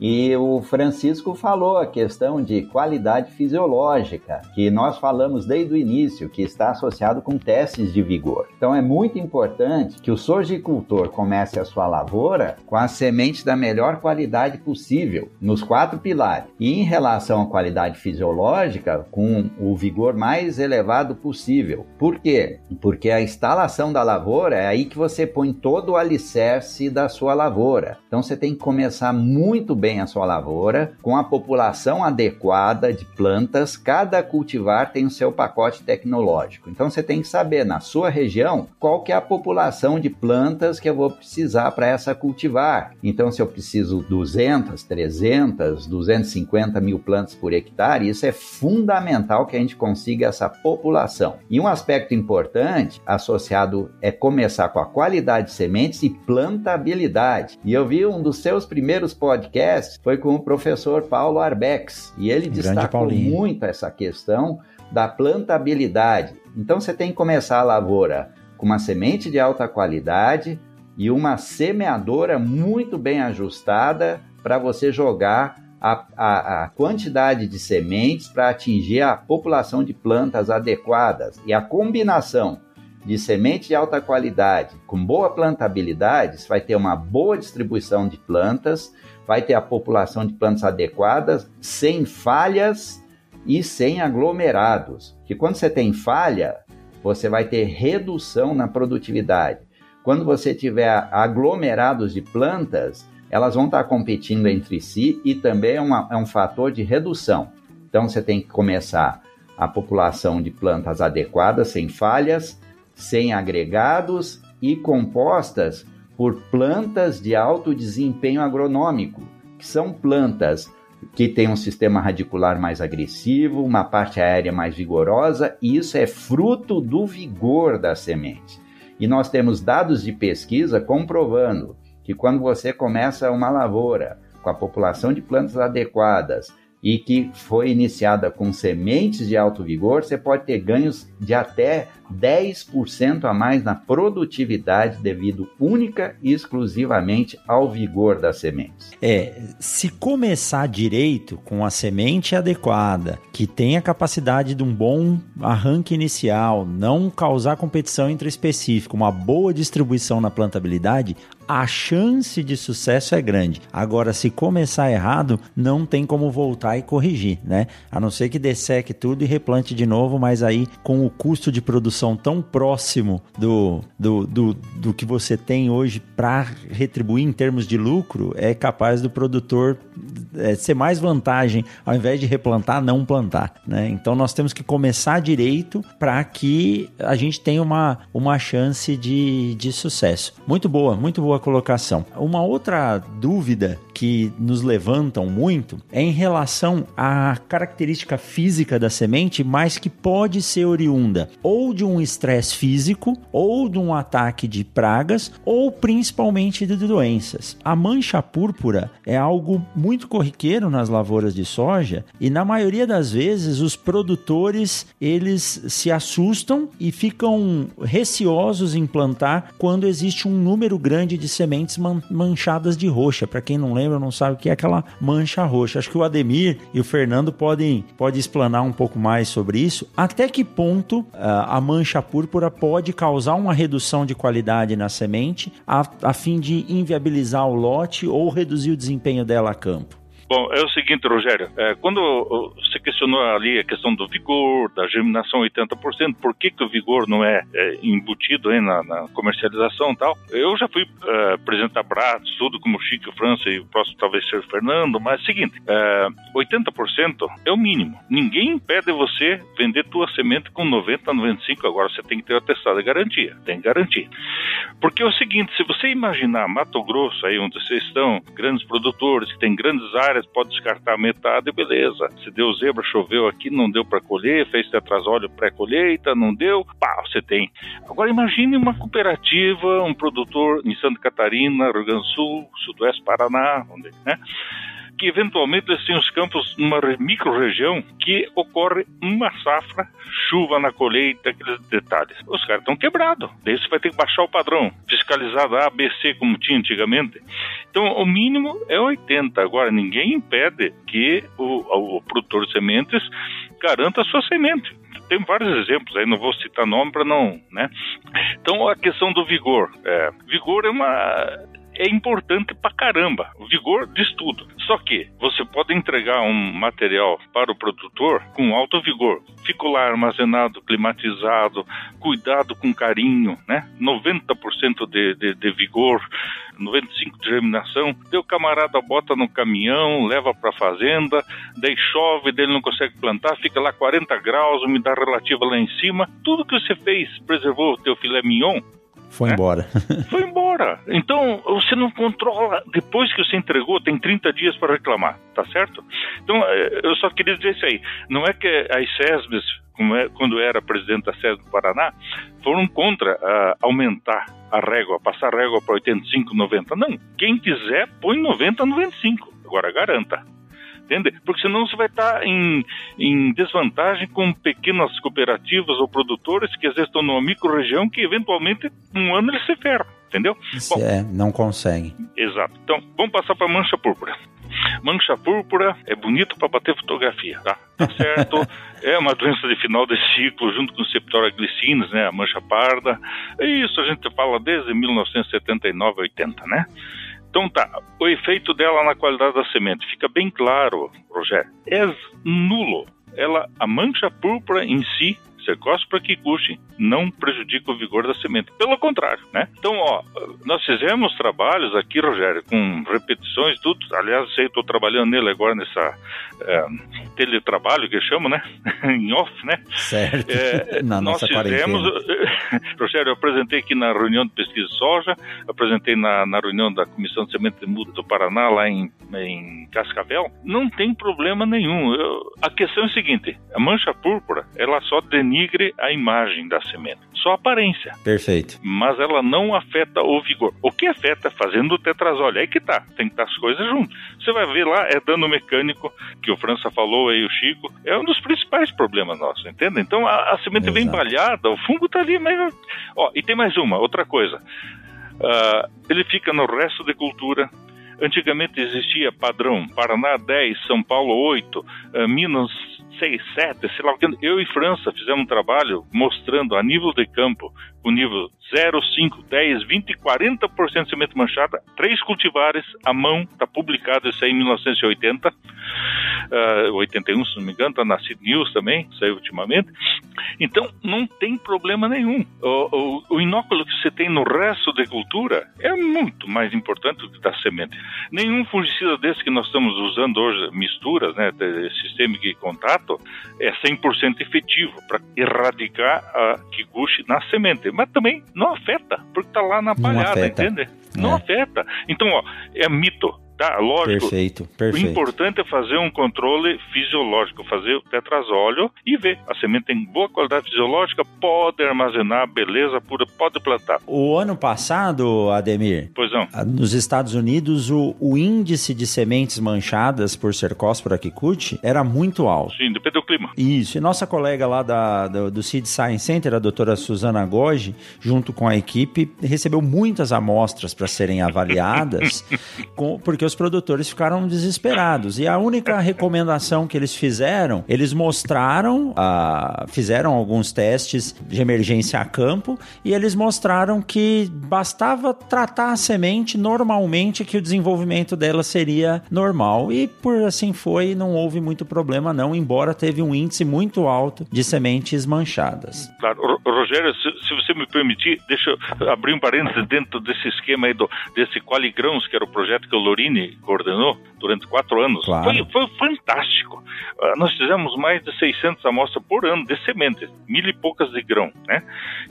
E o Francisco falou a questão de qualidade fisiológica, que nós falamos desde o início, que está associado com testes de vigor. Então é muito importante que o sorgicultor comece a sua lavoura com a semente da melhor qualidade possível, nos quatro pilares. E em relação à qualidade fisiológica, com o vigor mais elevado possível. Por quê? Porque a instalação da lavoura é aí que você põe todo o alicerce da sua lavoura. Então você tem que começar muito bem bem a sua lavoura, com a população adequada de plantas, cada cultivar tem o seu pacote tecnológico. Então você tem que saber na sua região qual que é a população de plantas que eu vou precisar para essa cultivar. Então se eu preciso 200, 300, 250 mil plantas por hectare, isso é fundamental que a gente consiga essa população. E um aspecto importante associado é começar com a qualidade de sementes e plantabilidade. E eu vi um dos seus primeiros podcasts foi com o professor Paulo Arbex. E ele destacou muito essa questão da plantabilidade. Então você tem que começar a lavoura com uma semente de alta qualidade e uma semeadora muito bem ajustada para você jogar a, a, a, quantidade de sementes para atingir a população de plantas adequadas. E a combinação de semente de alta qualidade com boa plantabilidade, vai ter uma boa distribuição de plantas, vai ter a população de plantas adequadas, sem falhas e sem aglomerados. Que quando você tem falha, você vai ter redução na produtividade. Quando você tiver aglomerados de plantas, elas vão estar competindo entre si e também é, uma, é um fator de redução. Então você tem que começar a população de plantas adequadas, sem falhas, sem agregados e compostas por plantas de alto desempenho agronômico, que são plantas que têm um sistema radicular mais agressivo, uma parte aérea mais vigorosa, e isso é fruto do vigor da semente. E nós temos dados de pesquisa comprovando que quando você começa uma lavoura com a população de plantas adequadas e que foi iniciada com sementes de alto vigor, você pode ter ganhos de até 10% a mais na produtividade devido única e exclusivamente ao vigor das sementes. É, se começar direito com a semente adequada, que tenha capacidade de um bom arranque inicial, não causar competição entre específico, uma boa distribuição na plantabilidade, a chance de sucesso é grande. Agora, se começar errado, não tem como voltar e corrigir, né? A não ser que desseque tudo e replante de novo, mas aí com o custo de produção tão próximo do, do, do, do que você tem hoje para retribuir em termos de lucro, é capaz do produtor é, ser mais vantagem ao invés de replantar, não plantar. Né? Então nós temos que começar direito para que a gente tenha uma, uma chance de, de sucesso. Muito boa, muito boa colocação. Uma outra dúvida que nos levantam muito é em relação à característica física da semente, mas que pode ser oriunda ou de um estresse físico, ou de um ataque de pragas, ou principalmente de doenças. A mancha púrpura é algo muito corriqueiro nas lavouras de soja e na maioria das vezes os produtores eles se assustam e ficam receosos em plantar quando existe um número grande de sementes manchadas de roxa. Para quem não lembra lembra, não sabe o que é aquela mancha roxa. Acho que o Ademir e o Fernando podem, podem explanar um pouco mais sobre isso. Até que ponto uh, a mancha púrpura pode causar uma redução de qualidade na semente a, a fim de inviabilizar o lote ou reduzir o desempenho dela a campo? Bom, é o seguinte, Rogério, é, quando você questionou ali a questão do vigor, da germinação 80%, por que, que o vigor não é, é embutido aí na, na, comercialização e tal? Eu já fui é, apresentar pratos, tudo como Chico França e o próximo talvez ser Fernando, mas é o seguinte, é, 80% é o mínimo. Ninguém impede você vender tua semente com 90, 95, agora você tem que ter o atestado de garantia, tem que garantir. Porque é o seguinte, se você imaginar Mato Grosso, aí onde vocês estão, grandes produtores que têm grandes áreas pode descartar metade, beleza. Se deu zebra, choveu aqui, não deu para colher, fez tetrasóleo pré-colheita, não deu, pá, você tem. Agora imagine uma cooperativa, um produtor em Santa Catarina, Rio Grande do Sul, Sudoeste Paraná, onde, né? Que eventualmente eles têm os campos numa micro-região que ocorre uma safra, chuva na colheita, aqueles detalhes. Os caras estão quebrados. Daí você vai ter que baixar o padrão, fiscalizado A, B, C, como tinha antigamente. Então, o mínimo é 80. Agora, ninguém impede que o, o produtor de sementes garanta a sua semente tem vários exemplos aí, não vou citar nome para não, né? Então a questão do vigor, é, vigor é uma é importante pra caramba. O vigor diz tudo. Só que você pode entregar um material para o produtor com alto vigor. Fica lá armazenado, climatizado, cuidado com carinho, né? 90% de, de, de vigor, 95% de germinação, o camarada bota no caminhão, leva para a fazenda, daí chove, daí ele não consegue plantar, fica lá 40 graus, umidade relativa lá em cima. Tudo que você fez preservou o teu filé mignon, foi é? embora. Foi embora. Então, você não controla. Depois que você entregou, tem 30 dias para reclamar, tá certo? Então, é, eu só queria dizer isso aí. Não é que as SESBs, é, quando era presidente da SESB do Paraná, foram contra uh, aumentar a régua, passar a régua para 85, 90. Não. Quem quiser, põe 90, 95. Agora, garanta entende? Porque senão você vai estar em, em desvantagem com pequenas cooperativas ou produtores que às vezes estão numa micro-região que eventualmente um ano eles se ferram, entendeu? Bom, é, não consegue. Exato. Então, vamos passar para a mancha púrpura. Mancha púrpura é bonito para bater fotografia, tá? Tá certo? é uma doença de final de ciclo, junto com septora glicinas, né? A mancha parda. É isso a gente fala desde 1979, 80, né? Então tá, o efeito dela na qualidade da semente fica bem claro, Rogério. É nulo. Ela, a mancha púrpura em si Cercospora kikuchi não prejudica o vigor da semente. Pelo contrário, né? Então, ó, nós fizemos trabalhos aqui, Rogério, com repetições, tudo. Aliás, sei, estou trabalhando nele agora nessa é, teletrabalho que chamo, né? em off, né? Certo. É, Na nós nossa fizemos, Rogério, eu apresentei aqui na reunião de pesquisa de soja, apresentei na, na reunião da Comissão de Semente de Muda do Paraná, lá em, em Cascavel. Não tem problema nenhum. Eu, a questão é a seguinte: a mancha púrpura, ela só denigre denigre a imagem da semente, só a aparência. Perfeito. Mas ela não afeta o vigor. O que afeta fazendo o tetrazole? Aí que tá, tem que estar as coisas juntas. Você vai ver lá, é dano mecânico, que o França falou aí, o Chico, é um dos principais problemas nossos, entende? Então a, a semente Exato. vem balhada, o fungo tá ali, mas. Ó, e tem mais uma, outra coisa. Uh, ele fica no resto de cultura, Antigamente existia padrão Paraná 10, São Paulo 8, uh, eh, Minas 6, 7, sei lá o. Eu e França fizemos um trabalho mostrando a nível de campo, com nível 0, 5, 10, 20 40% de semente manchada, três cultivares à mão, está publicado isso aí em 1980, uh, 81, se não me engano, está na Seed News também, saiu ultimamente. Então, não tem problema nenhum. O, o, o inóculo que você tem no resto da cultura é muito mais importante do que da semente. Nenhum fungicida desse que nós estamos usando hoje, misturas, né, sistêmico e contato, é 100% efetivo para erradicar a kikuchi na semente. Mas também não afeta, porque está lá na palhada, entende? Não é. afeta. Então, ó, é mito. Tá, lógico. Perfeito, perfeito. O importante é fazer um controle fisiológico, fazer o tetrazóleo e ver. A semente tem boa qualidade fisiológica, pode armazenar, beleza pura, pode plantar. O ano passado, Ademir, pois não. nos Estados Unidos, o, o índice de sementes manchadas por Cercospora kikuchi era muito alto. Sim, depende do clima. Isso, e nossa colega lá da, do, do Seed Science Center, a doutora Suzana Goji, junto com a equipe, recebeu muitas amostras para serem avaliadas, com, porque os os produtores ficaram desesperados. E a única recomendação que eles fizeram, eles mostraram, uh, fizeram alguns testes de emergência a campo e eles mostraram que bastava tratar a semente normalmente que o desenvolvimento dela seria normal. E por assim foi, não houve muito problema não, embora teve um índice muito alto de sementes manchadas. Claro, Rogério, se, se você me permitir, deixa eu abrir um parênteses dentro desse esquema aí do, desse Qualigrãos, que era o projeto que o Coordenou durante quatro anos. Claro. Foi, foi fantástico. Uh, nós fizemos mais de 600 amostras por ano de sementes, mil e poucas de grão. Né?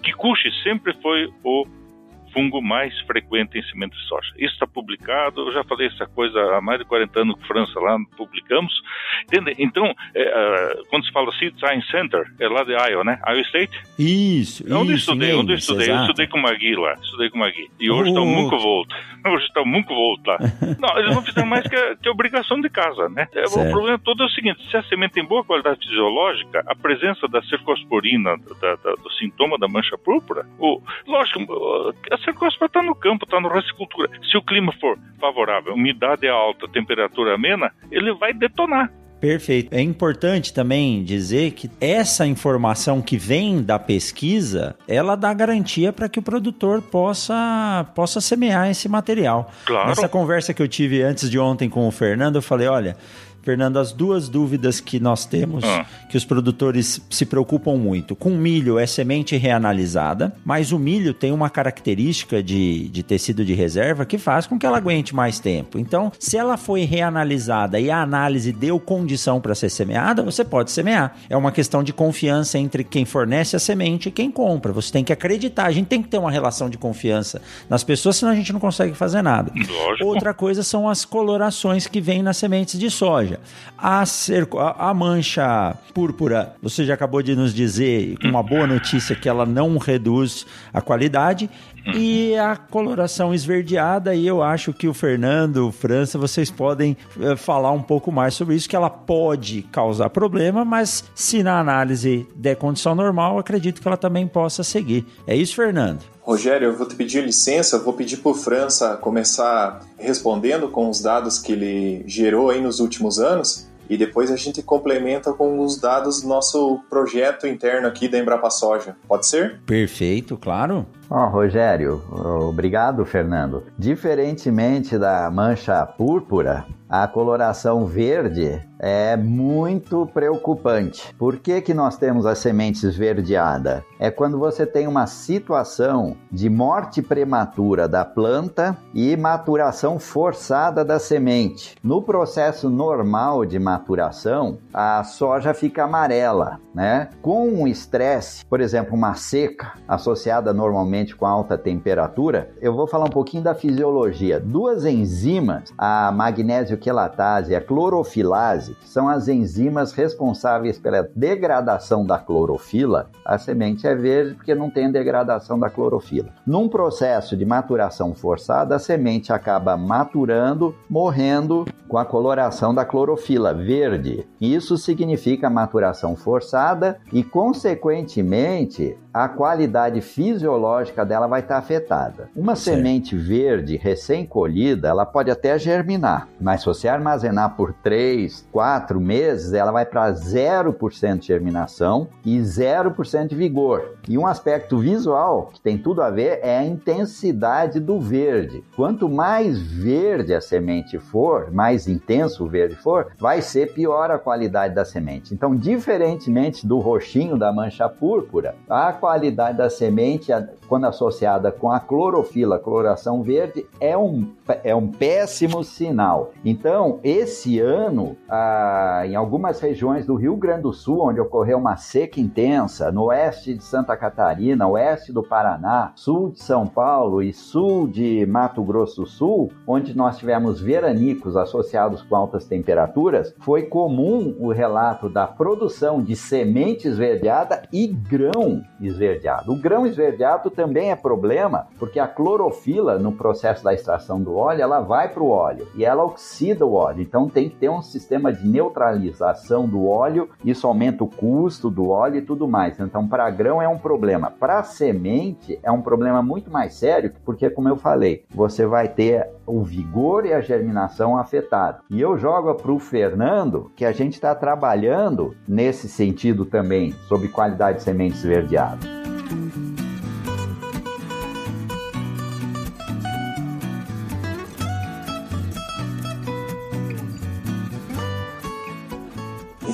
Kikuchi sempre foi o fungo mais frequente em semente de soja. Isso está publicado, eu já falei essa coisa há mais de 40 anos com França lá, publicamos. Entende? Então, é, uh, quando se fala Seed Science Center, é lá de Iowa, né? Iowa State? Isso, é onde isso. Estudei, mesmo, onde eu estudei, eu estudei com o Magui lá, estudei com o Magui. E hoje está o Munco Volt. Hoje está o Munco Volt lá. não, eles não fizeram mais que a, que a obrigação de casa, né? É, o problema todo é o seguinte, se a semente tem boa qualidade fisiológica, a presença da cercosporina, da, da, do sintoma da mancha púrpura, o, lógico, a cercospora está no campo, está no resto de cultura. Se o clima for favorável, umidade é alta, temperatura amena, ele vai detonar. Perfeito. É importante também dizer que essa informação que vem da pesquisa, ela dá garantia para que o produtor possa, possa semear esse material. Claro. Nessa conversa que eu tive antes de ontem com o Fernando, eu falei, olha, Fernando, as duas dúvidas que nós temos, ah. que os produtores se preocupam muito. Com milho é semente reanalisada, mas o milho tem uma característica de, de tecido de reserva que faz com que ela aguente mais tempo. Então, se ela foi reanalisada e a análise deu condição para ser semeada, você pode semear. É uma questão de confiança entre quem fornece a semente e quem compra. Você tem que acreditar. A gente tem que ter uma relação de confiança nas pessoas, senão a gente não consegue fazer nada. Lógico. Outra coisa são as colorações que vêm nas sementes de soja. A, cerco, a, a mancha púrpura, você já acabou de nos dizer, com uma boa notícia, que ela não reduz a qualidade. E a coloração esverdeada, e eu acho que o Fernando, França, vocês podem uh, falar um pouco mais sobre isso, que ela pode causar problema, mas se na análise der condição normal, acredito que ela também possa seguir. É isso, Fernando? Rogério, eu vou te pedir licença, vou pedir para o França começar respondendo com os dados que ele gerou aí nos últimos anos e depois a gente complementa com os dados do nosso projeto interno aqui da Embrapa Soja. Pode ser? Perfeito, claro. Ó, oh, Rogério, obrigado, Fernando. Diferentemente da mancha púrpura, a coloração verde é muito preocupante. Por que, que nós temos as sementes esverdeadas? É quando você tem uma situação de morte prematura da planta e maturação forçada da semente. No processo normal de maturação, a soja fica amarela, né? Com o estresse, por exemplo, uma seca associada normalmente com alta temperatura, eu vou falar um pouquinho da fisiologia. Duas enzimas, a magnésio quelatase e a clorofilase, são as enzimas responsáveis pela degradação da clorofila. A semente é verde porque não tem degradação da clorofila. Num processo de maturação forçada, a semente acaba maturando, morrendo com a coloração da clorofila verde. Isso significa maturação forçada e, consequentemente, a qualidade fisiológica dela vai estar afetada. Uma semente verde recém-colhida, ela pode até germinar, mas se você armazenar por 3, 4 meses, ela vai para 0% de germinação e 0% de vigor. E um aspecto visual que tem tudo a ver é a intensidade do verde. Quanto mais verde a semente for, mais intenso o verde for, vai ser pior a qualidade da semente. Então, diferentemente do roxinho da mancha púrpura, a qualidade da semente, quando associada com a clorofila, coloração verde, é um, é um péssimo sinal. Então, esse ano, ah, em algumas regiões do Rio Grande do Sul, onde ocorreu uma seca intensa, no oeste de Santa Catarina, oeste do Paraná, sul de São Paulo e sul de Mato Grosso do Sul, onde nós tivemos veranicos associados com altas temperaturas, foi comum o relato da produção de semente esverdeada e grão esverdeado. O grão esverdeado também é problema porque a clorofila no processo da extração do óleo ela vai para o óleo e ela oxida o óleo. Então tem que ter um sistema de neutralização do óleo. Isso aumenta o custo do óleo e tudo mais. Então para grão é um problema. Para semente é um problema muito mais sério porque como eu falei, você vai ter o vigor e a germinação afetado. E eu jogo para o Fernando que a gente está trabalhando nesse sentido também sobre qualidade de sementes esverdeadas.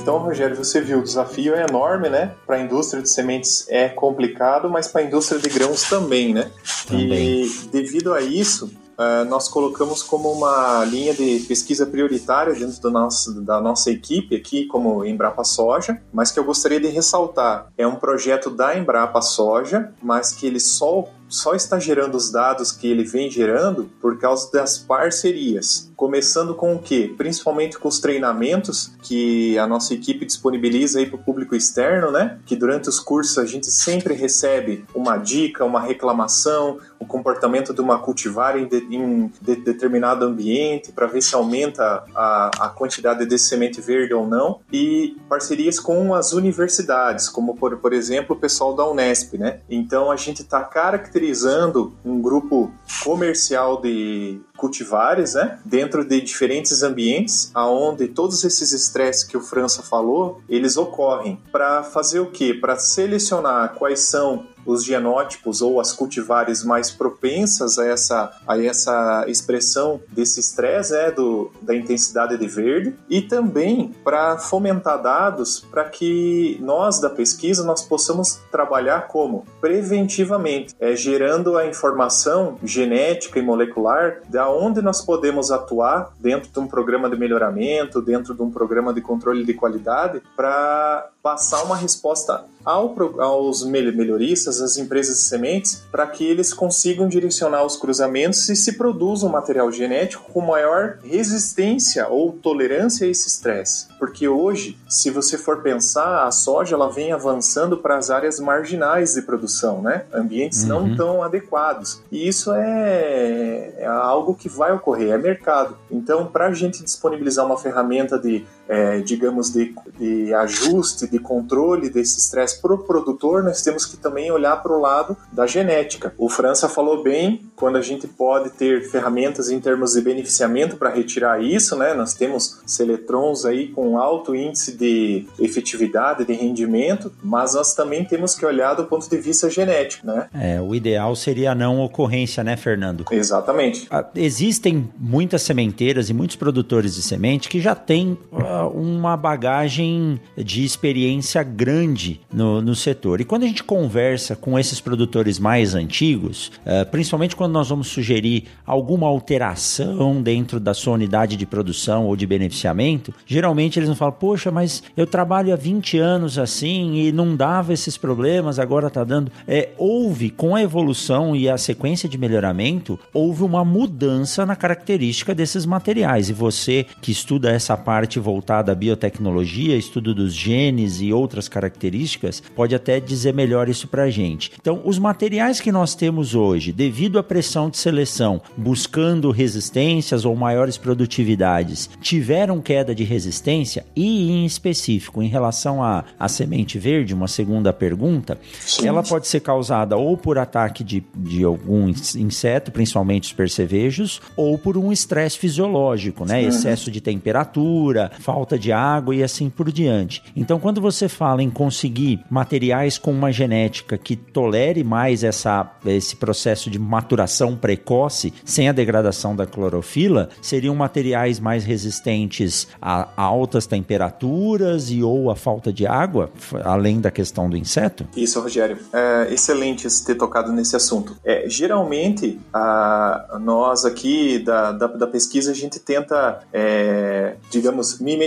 Então, Rogério, você viu, o desafio é enorme, né? Para a indústria de sementes é complicado, mas para a indústria de grãos também, né? Também. E devido a isso, uh, nós colocamos como uma linha de pesquisa prioritária dentro do nosso, da nossa equipe aqui, como Embrapa Soja, mas que eu gostaria de ressaltar. É um projeto da Embrapa Soja, mas que ele só só está gerando os dados que ele vem gerando por causa das parcerias. Começando com o que? Principalmente com os treinamentos que a nossa equipe disponibiliza aí para o público externo, né? Que durante os cursos a gente sempre recebe uma dica, uma reclamação, o comportamento de uma cultivar em, de, em de, determinado ambiente para ver se aumenta a, a quantidade de semente verde ou não. E parcerias com as universidades, como por, por exemplo o pessoal da Unesp, né? Então a gente está caracterizando caracterizando um grupo comercial de cultivares, né, dentro de diferentes ambientes, aonde todos esses estresses que o França falou, eles ocorrem. Para fazer o quê? Para selecionar quais são os genótipos ou as cultivares mais propensas a essa, a essa expressão desse estresse, né, do, da intensidade de verde, e também para fomentar dados para que nós da pesquisa nós possamos trabalhar como? Preventivamente, é, gerando a informação genética e molecular da onde nós podemos atuar dentro de um programa de melhoramento, dentro de um programa de controle de qualidade, para passar uma resposta ao, aos melhoristas, às empresas de sementes, para que eles consigam direcionar os cruzamentos e se produza um material genético com maior resistência ou tolerância a esse estresse. Porque hoje, se você for pensar, a soja ela vem avançando para as áreas marginais de produção, né? Ambientes uhum. não tão adequados. E isso é, é algo que vai ocorrer, é mercado. Então, para a gente disponibilizar uma ferramenta de, é, digamos, de, de ajuste, de controle desse estresse para o produtor, nós temos que também olhar para o lado da genética. O França falou bem quando a gente pode ter ferramentas em termos de beneficiamento para retirar isso, né? Nós temos seletrons aí com alto índice de efetividade, de rendimento, mas nós também temos que olhar do ponto de vista genético, né? É, o ideal seria a não ocorrência, né, Fernando? Exatamente. Ah, existem muitas sementeiras e muitos produtores de semente que já têm uh, uma bagagem de experiência grande no, no setor. E quando a gente conversa com esses produtores mais antigos, uh, principalmente quando nós vamos sugerir alguma alteração dentro da sua unidade de produção ou de beneficiamento, geralmente eles não falam, poxa, mas eu trabalho há 20 anos assim e não dava esses problemas, agora tá dando. É, houve, com a evolução e a sequência de melhoramento, houve uma mudança na característica desses materiais. E você que estuda essa parte voltada à biotecnologia, estudo dos genes e outras características, pode até dizer melhor isso para a gente. Então, os materiais que nós temos hoje, devido à pressão de seleção, buscando resistências ou maiores produtividades, tiveram queda de resistência e, em específico, em relação à, à semente verde, uma segunda pergunta, Sim. ela pode ser causada ou por ataque de, de algum inseto, principalmente os percevejos, ou por um estresse fisiológico, né? Sim. Excesso de temperatura, falta de água e assim por diante. Então, quando você fala em conseguir materiais com uma genética que tolere mais essa, esse processo de maturação precoce, sem a degradação da clorofila, seriam materiais mais resistentes a altas temperaturas e ou a falta de água, além da questão do inseto? Isso, Rogério. É excelente ter tocado nesse assunto. É, geralmente, a, nós aqui da, da, da, pesquisa, a gente tenta, é, digamos, mimetizar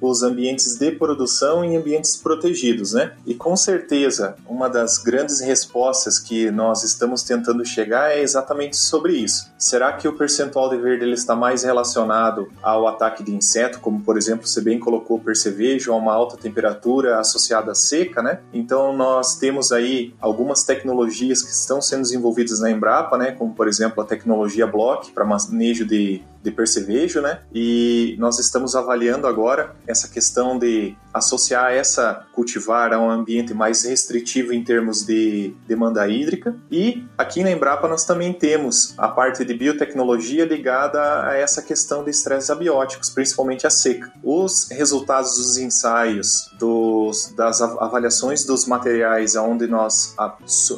os ambientes de produção em ambientes protegidos, né? E com certeza, uma das grandes respostas que nós estamos tentando chegar é exatamente sobre isso. Será que o percentual de verde ele está mais relacionado ao ataque de inseto, como por exemplo, você bem colocou o percevejo, a uma alta temperatura associada à seca, né? Então nós temos aí algumas tecnologias que estão sendo desenvolvidas na Embrapa, né? Como por exemplo a tecnologia Block para manejo de de percevejo, né? E nós estamos avaliando agora essa questão de associar essa cultivar a um ambiente mais restritivo em termos de demanda hídrica. E aqui na Embrapa nós também temos a parte de biotecnologia ligada a essa questão de estresses abióticos, principalmente a seca. Os resultados dos ensaios, dos, das avaliações dos materiais onde nós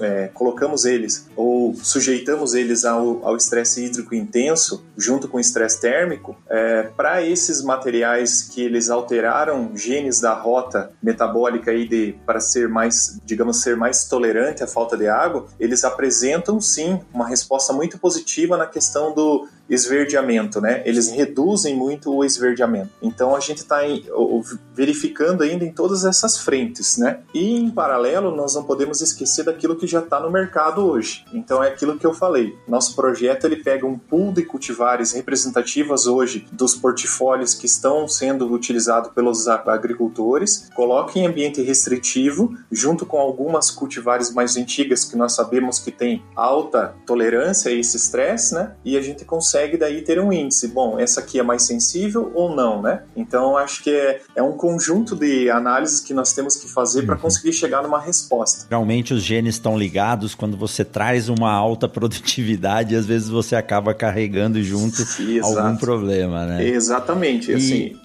é, colocamos eles ou sujeitamos eles ao estresse hídrico intenso, junto com estresse térmico, é, para esses materiais que eles alteraram genes da rota metabólica aí de, para ser mais, digamos, ser mais tolerante à falta de água, eles apresentam sim uma resposta muito positiva na questão do esverdeamento, né? Eles reduzem muito o esverdeamento. Então a gente está verificando ainda em todas essas frentes, né? E em paralelo nós não podemos esquecer daquilo que já está no mercado hoje. Então é aquilo que eu falei. Nosso projeto ele pega um pool de cultivares representativas hoje dos portfólios que estão sendo utilizados pelos agricultores, coloca em ambiente restritivo junto com algumas cultivares mais antigas que nós sabemos que tem alta tolerância a esse estresse, né? E a gente consegue consegue daí ter um índice. Bom, essa aqui é mais sensível ou não, né? Então acho que é, é um conjunto de análises que nós temos que fazer para uhum. conseguir chegar numa resposta. Realmente os genes estão ligados quando você traz uma alta produtividade, às vezes você acaba carregando junto Exato. algum problema, né? Exatamente, e... assim.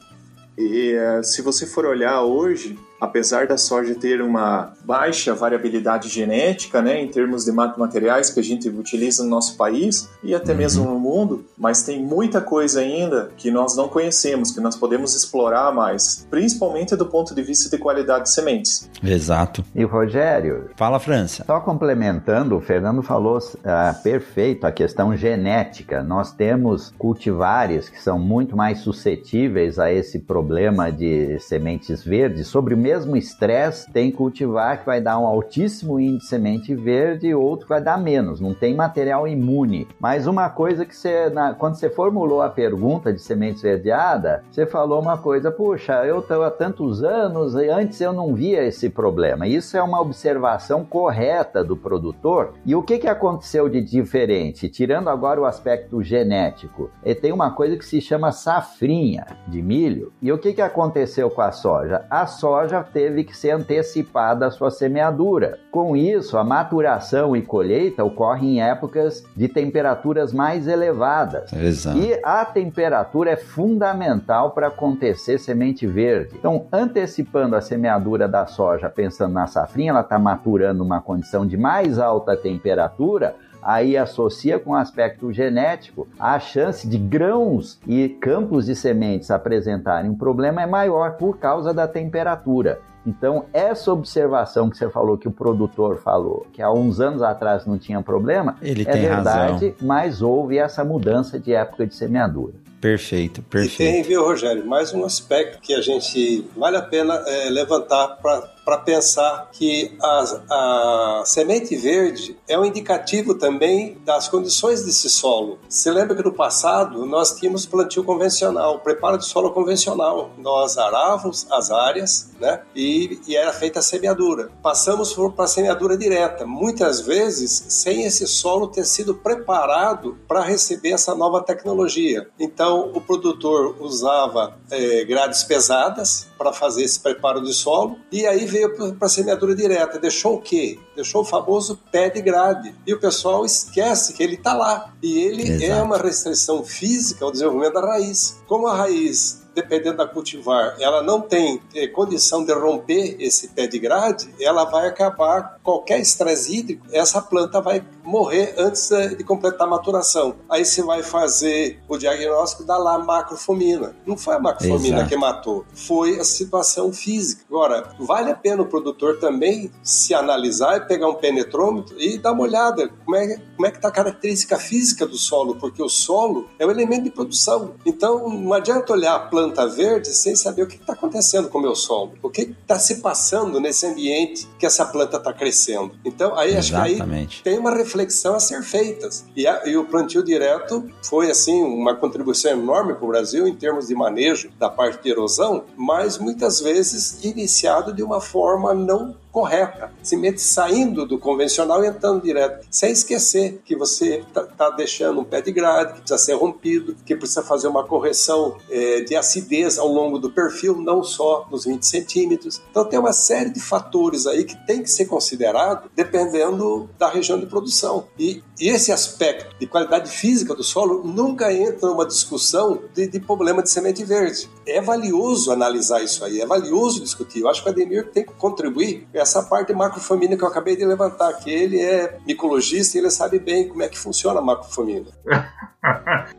E, eh, se você for olhar hoje, apesar da soja ter uma baixa variabilidade genética, né, em termos de materiais que a gente utiliza no nosso país e até uhum. mesmo no mundo, mas tem muita coisa ainda que nós não conhecemos, que nós podemos explorar mais, principalmente do ponto de vista de qualidade de sementes. Exato. E o Rogério? Fala, França. Só complementando, o Fernando falou ah, perfeito a questão genética. Nós temos cultivares que são muito mais suscetíveis a esse problema de sementes verdes. Sobre o mesmo estresse, tem cultivar que vai dar um altíssimo índice de semente verde e outro que vai dar menos. Não tem material imune. Mas uma coisa que você, na, quando você formulou a pergunta de sementes verdeada, você falou uma coisa, puxa, eu estou há tantos anos e antes eu não via esse problema. Isso é uma observação correta do produtor. E o que, que aconteceu de diferente? Tirando agora o aspecto genético, e tem uma coisa que se chama safrinha de milho. E o que, que aconteceu com a soja? A soja teve que ser antecipada a sua semeadura. Com isso, a maturação e colheita ocorrem em épocas de temperaturas mais elevadas. Exato. E a temperatura é fundamental para acontecer semente verde. Então, antecipando a semeadura da soja, pensando na safrinha, ela está maturando uma condição de mais alta temperatura, aí associa com o aspecto genético, a chance de grãos e campos de sementes apresentarem um problema é maior por causa da temperatura. Então, essa observação que você falou que o produtor falou, que há uns anos atrás não tinha problema, Ele é verdade, razão. mas houve essa mudança de época de semeadura. Perfeito, perfeito. E tem, viu, Rogério, mais um aspecto que a gente vale a pena é, levantar para para pensar que a, a, semente verde é um indicativo também das condições desse solo. Você lembra que no passado nós tínhamos plantio convencional, preparo de solo convencional. Nós arávamos as áreas né, e, e era feita a semeadura. Passamos para a semeadura direta, muitas vezes sem esse solo ter sido preparado para receber essa nova tecnologia. Então o produtor usava é, grades pesadas para fazer esse preparo de solo e aí veio para a semeadura direta. Deixou o quê? Deixou o famoso pé de grade. E o pessoal esquece que ele está lá. E ele é Exato. é uma restrição física ao desenvolvimento da raiz. Como a raiz dependendo da cultivar, ela não tem eh, condição de romper esse pé de grade, ela vai acabar qualquer estresse hídrico, essa planta vai morrer antes de completar a maturação. Aí você vai fazer o diagnóstico da lá macrofumina. Não foi a macrofumina Exato. que matou, foi a situação física. Agora, vale a pena o produtor também se analisar e pegar um penetrômetro e dar uma olhada como é, como é que está a característica física do solo, porque o solo é o elemento de produção. Então, não adianta olhar a planta planta verde sem saber o que está acontecendo com o meu solo, o que está se passando nesse ambiente que essa planta está crescendo. Então, aí Exatamente. acho que aí tem uma reflexão a ser feita. E, a, e o plantio direto foi, assim, uma contribuição enorme para o Brasil em termos de manejo da parte de erosão, mas muitas vezes iniciado de uma forma não correta, semente saindo do convencional e entrando direto, sem esquecer que você está tá deixando um pé de grade, que precisa ser rompido, que precisa fazer uma correção é, de acidez ao longo do perfil, não só nos 20 centímetros. Então tem uma série de fatores aí que tem que ser considerado dependendo da região de produção. E, e esse aspecto de qualidade física do solo nunca entra numa discussão de, de problema de semente verde. É valioso analisar isso aí, é valioso discutir. Eu acho que o Ademir tem que contribuir essa parte macrofamina que eu acabei de levantar, que ele é micologista e ele sabe bem como é que funciona a macrofamina.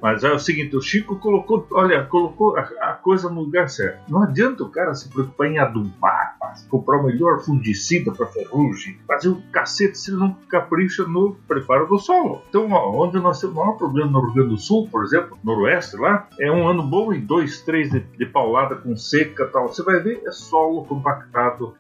Mas é o seguinte, o Chico colocou, olha, colocou a, a, coisa no lugar certo. Não adianta o cara se preocupar em adubar, comprar o melhor fungicida para ferrugem, fazer o cacete se ele não capricha no preparo do solo. Então, onde nós temos o maior problema no Rio Grande do Sul, por exemplo, noroeste lá, é um ano bom e dois, três de, de paulada com seca tal. Você vai ver, é solo compactado,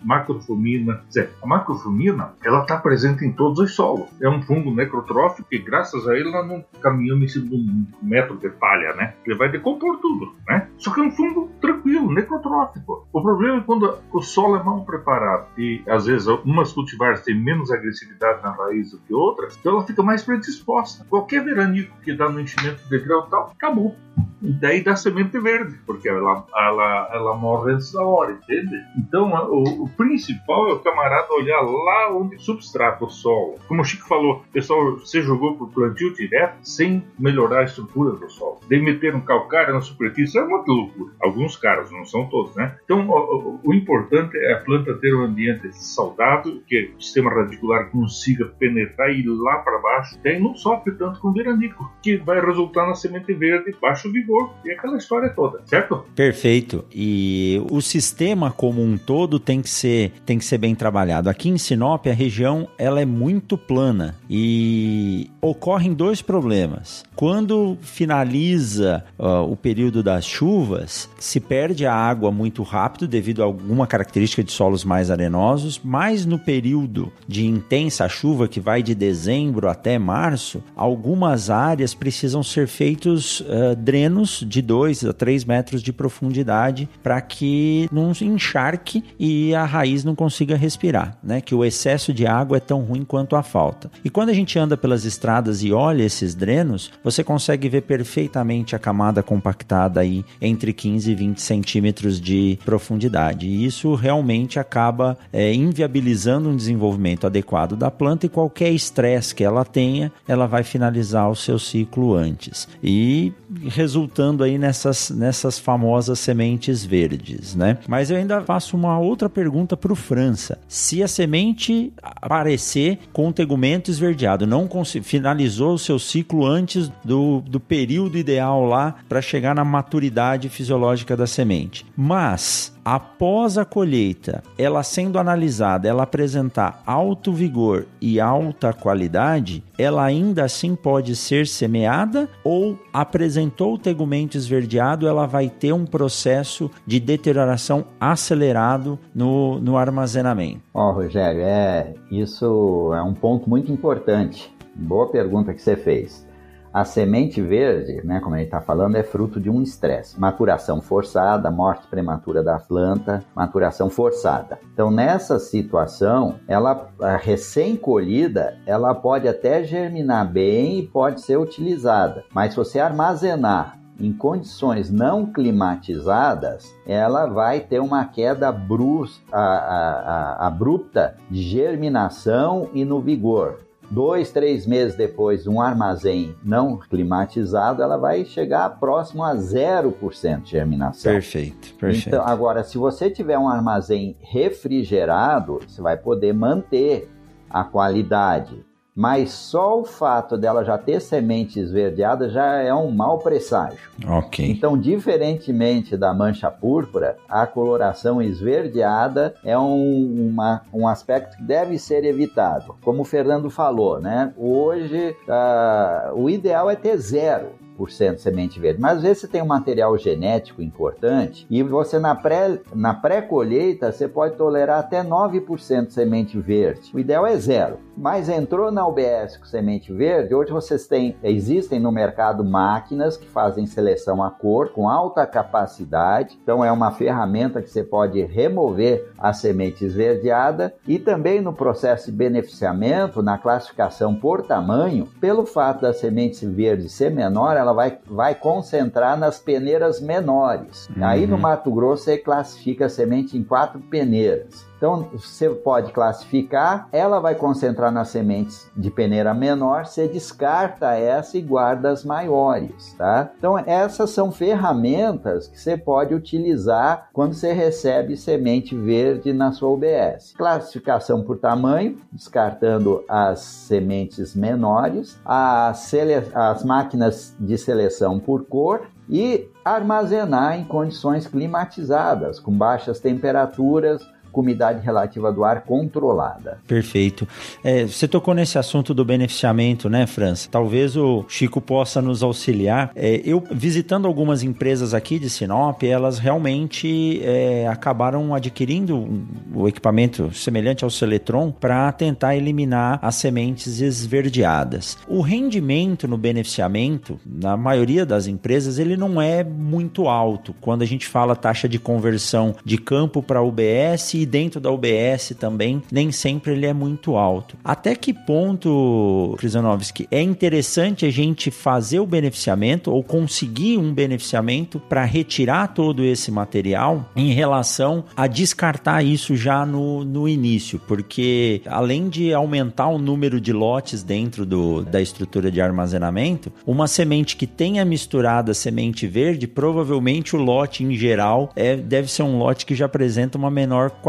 dizer, a macrofumina, ela está presente em todos os solos. É um fungo necrotrófico e graças a ele ela não caminha em cima de um metro de palha, né? Ele vai decompor tudo, né? Só que é um fungo tranquilo, necrotrófico. O problema é quando o solo é mal preparado e às vezes umas cultivares têm menos agressividade na raiz do que outras, então ela fica mais predisposta. Qualquer veranico que dá no enchimento de grão tal, acabou. daí dá semente verde, porque ela, ela, ela morre antes da hora, entende? Então, o, o principal é o camarada olhar lá onde substrata o solo. Como o Chico falou, pessoal, você jogou pro plantio direto sem melhorar a estrutura do solo. De meter um calcário na superfície é uma loucura. Alguns caras, não são todos, né? Então, o, o, o importante é a planta ter um ambiente saudável, que o sistema radicular consiga penetrar e ir lá para baixo. Daí não sofre tanto com veranico, que vai resultar na semente verde, baixo vigor e aquela história toda, certo? Perfeito. E o sistema como um todo tem que ser, tem que ser bem trabalhado. Aqui em Sinop, a região ela é muito plana e ocorrem dois problemas. Quando finaliza uh, o período das chuvas, se perde a água muito rápido devido a alguma característica de solos mais arenosos, mas no período de intensa chuva que vai de dezembro até março, algumas áreas precisam ser feitos uh, drenos de 2 a 3 metros de profundidade para que não encharque e a raiz não consiga respirar, né? Que o excesso de água é tão ruim quanto a falta. E quando a gente anda pelas estradas e olha esses drenos, você consegue ver perfeitamente a camada compactada aí entre 15 e 20 centímetros de profundidade. E isso realmente acaba é, inviabilizando um desenvolvimento adequado da planta e qualquer estresse que ela tenha, ela vai finalizar o seu ciclo antes. E resultando aí nessas, nessas famosas sementes verdes, né? Mas eu ainda faço uma outra pergunta para o Se a semente aparecer com tegumento esverdeado, não finalizou o seu ciclo antes do, do período ideal lá para chegar na maturidade fisiológica da semente. Mas após a colheita, ela sendo analisada, ela apresentar alto vigor e alta qualidade, ela ainda assim pode ser semeada ou apresentou o tegumento esverdeado, ela vai ter um processo de deterioração acelerado no, no armazenamento. Ó, oh, Rogério, é, isso é um ponto muito importante. Boa pergunta que você fez. A semente verde, né, como ele está falando, é fruto de um estresse. Maturação forçada, morte prematura da planta, maturação forçada. Então, nessa situação, ela recém-colhida, ela pode até germinar bem e pode ser utilizada. Mas se você armazenar em condições não climatizadas, ela vai ter uma queda brusca, a, a, a, abrupta de germinação e no vigor dois, três meses depois, um armazém não climatizado, ela vai chegar próximo a 0% de germinação. Perfeito, perfeito. Então, agora, se você tiver um armazém refrigerado, você vai poder manter a qualidade mas só o fato dela já ter semente esverdeada já é um mau presságio. Ok. Então, diferentemente da mancha púrpura, a coloração esverdeada é um, uma, um aspecto que deve ser evitado. Como o Fernando falou, né? Hoje, uh, o ideal é ter zero de semente verde. Mas às vezes você tem um material genético importante e você na pré na pré-colheita você pode tolerar até 9% de semente verde. O ideal é zero. Mas entrou na UBS com semente verde, hoje vocês têm existem no mercado máquinas que fazem seleção a cor com alta capacidade. Então é uma ferramenta que você pode remover a semente esverdeada e também no processo de beneficiamento, na classificação por tamanho, pelo fato da semente verde ser menor, ela vai, vai concentrar nas peneiras menores. Uhum. Aí no Mato Grosso você classifica a semente em quatro peneiras. Então, você pode classificar, ela vai concentrar nas sementes de peneira menor, você descarta essa e guarda as maiores, tá? Então, essas são ferramentas que você pode utilizar quando você recebe semente verde na sua UBS. Classificação por tamanho, descartando as sementes menores, as, as máquinas de seleção por cor e armazenar em condições climatizadas, com baixas temperaturas, umidade relativa do ar controlada. Perfeito. É, você tocou nesse assunto do beneficiamento, né, França? Talvez o Chico possa nos auxiliar. É, eu, visitando algumas empresas aqui de Sinop, elas realmente é, acabaram adquirindo um, o equipamento semelhante ao Seletron para tentar eliminar as sementes esverdeadas. O rendimento no beneficiamento, na maioria das empresas, ele não é muito alto. Quando a gente fala taxa de conversão de campo para UBS e dentro da UBS também, nem sempre ele é muito alto. Até que ponto, Krizanovski, é interessante a gente fazer o beneficiamento ou conseguir um beneficiamento para retirar todo esse material em relação a descartar isso já no, no início? Porque além de aumentar o número de lotes dentro do, da estrutura de armazenamento, uma semente que tenha misturada semente verde, provavelmente o lote em geral é, deve ser um lote que já apresenta uma menor qualidade,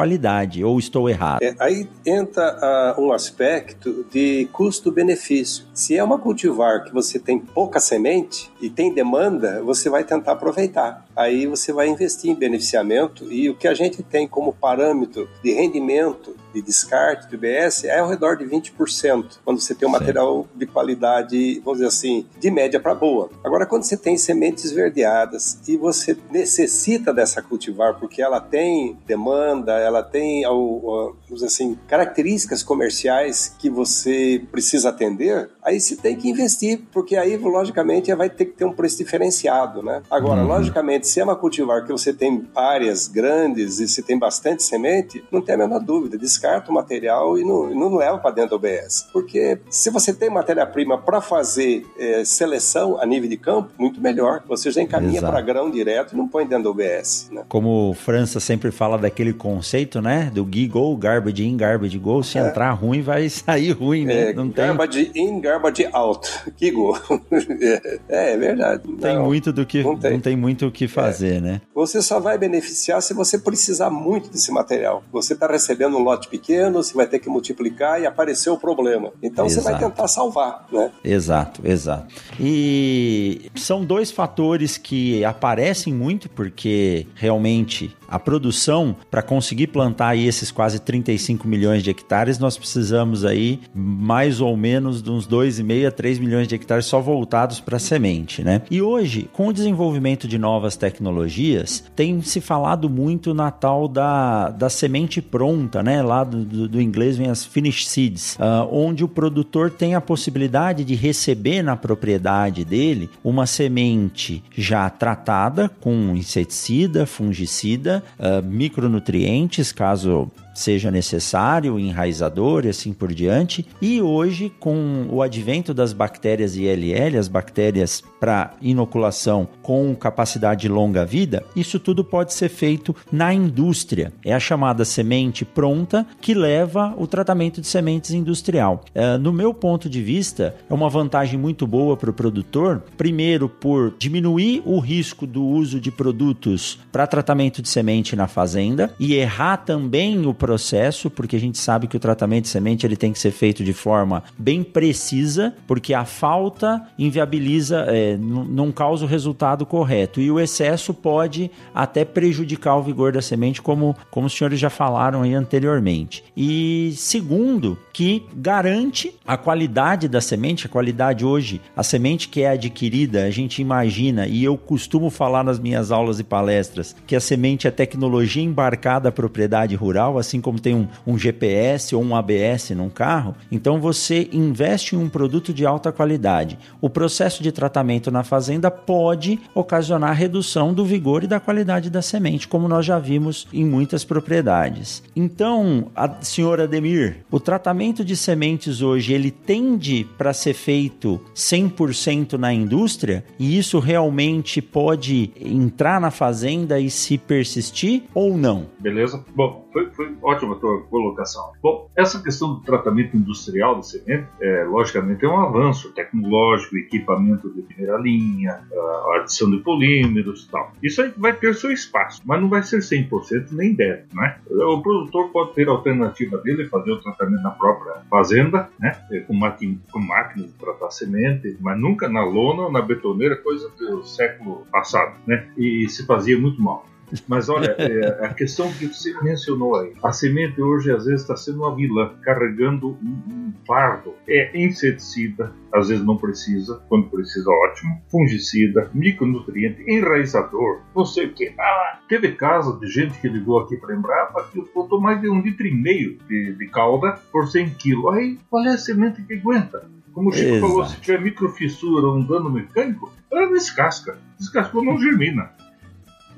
ou estou errado? É, aí entra uh, um aspecto de custo-benefício. Se é uma cultivar que você tem pouca semente e tem demanda, você vai tentar aproveitar. Aí você vai investir em beneficiamento e o que a gente tem como parâmetro de rendimento de descarte do IBS é ao redor de 20%, quando você tem um material de qualidade, vamos dizer assim, de média para boa. Agora, quando você tem sementes verdeadas e você necessita dessa cultivar porque ela tem demanda, ela tem, vamos dizer assim, características comerciais que você precisa atender, aí você tem que investir, porque aí, logicamente, vai ter que ter um preço diferenciado, né? Agora, uhum. logicamente, se é uma cultivar que você tem áreas grandes e se tem bastante semente, não tem a menor dúvida, descarta o material e não, não leva para dentro do OBS. Porque se você tem matéria-prima para fazer é, seleção a nível de campo, muito melhor. Você já encaminha para grão direto e não põe dentro do OBS. Né? Como França sempre fala daquele conceito, né? Do GIGO, garbage in, garbage go. Se é. entrar ruim, vai sair ruim, né? É, não garbage tem... in, garbage out. GIGO. é, é verdade. Não tem muito do que, não tem. não tem muito o que fazer, é. né? Você só vai beneficiar se você precisar muito desse material. Você está recebendo um lote pequeno, você vai ter que multiplicar e apareceu o problema. Então exato. você vai tentar salvar, né? Exato, exato. E são dois fatores que aparecem muito porque realmente a produção para conseguir plantar aí esses quase 35 milhões de hectares, nós precisamos aí mais ou menos de uns 2,5 a 3 milhões de hectares só voltados para semente, né? E hoje, com o desenvolvimento de novas tecnologias, tem se falado muito na tal da, da semente pronta, né? Lá do, do, inglês vem as finished seeds, uh, onde o produtor tem a possibilidade de receber na propriedade dele uma semente já tratada com inseticida, fungicida, uh, micronutrientes, caso seja necessário, enraizador e assim por diante. E hoje, com o advento das bactérias ILL, as bactérias para inoculação com capacidade de longa vida, isso tudo pode ser feito na indústria. É a chamada semente pronta que leva o tratamento de sementes industrial. É, no meu ponto de vista, é uma vantagem muito boa para o produtor, primeiro por diminuir o risco do uso de produtos para tratamento de semente na fazenda e errar também o processo, porque a gente sabe que o tratamento de semente ele tem que ser feito de forma bem precisa, porque a falta inviabiliza, é, não causa o resultado correto. E o excesso pode até prejudicar o vigor da semente, como, como os senhores já falaram aí anteriormente. E segundo, que garante a qualidade da semente, a qualidade hoje, a semente que é adquirida, a gente imagina, e eu costumo falar nas minhas aulas e palestras, que a semente é tecnologia embarcada à propriedade rural, assim como tem um, um GPS ou um ABS num carro, então você investe em um produto de alta qualidade. O processo de tratamento na fazenda pode ocasionar redução do vigor e da qualidade da semente, como nós já vimos em muitas propriedades. Então, a senhora Ademir, o tratamento de sementes hoje ele tende para ser feito 100% na indústria e isso realmente pode entrar na fazenda e se persistir ou não? Beleza? Bom, foi, foi ótima tua colocação. Bom, essa questão do tratamento industrial da semente, é, logicamente, é um avanço tecnológico, equipamento de primeira linha, a adição de polímeros e tal. Isso aí vai ter seu espaço, mas não vai ser 100% nem deve, né? O produtor pode ter a alternativa dele, fazer o tratamento na própria fazenda, né? Com, máquina, com máquinas de tratar semente, mas nunca na lona ou na betoneira, coisa do século passado, né? E se fazia muito mal. Mas olha, é, a questão que você mencionou aí, a semente hoje às vezes está sendo uma vilã, carregando um, um fardo. É inseticida, às vezes não precisa, quando precisa, ótimo. Fungicida, micronutriente, enraizador, não sei o que. Ah, teve caso de gente que ligou aqui para Embrapa que botou mais de um litro e meio de, de calda por 100 quilos. Aí, qual é a semente que aguenta? Como o Chico Exato. falou, se tiver microfissura ou um dano mecânico, ela descasca. Descascou, não germina.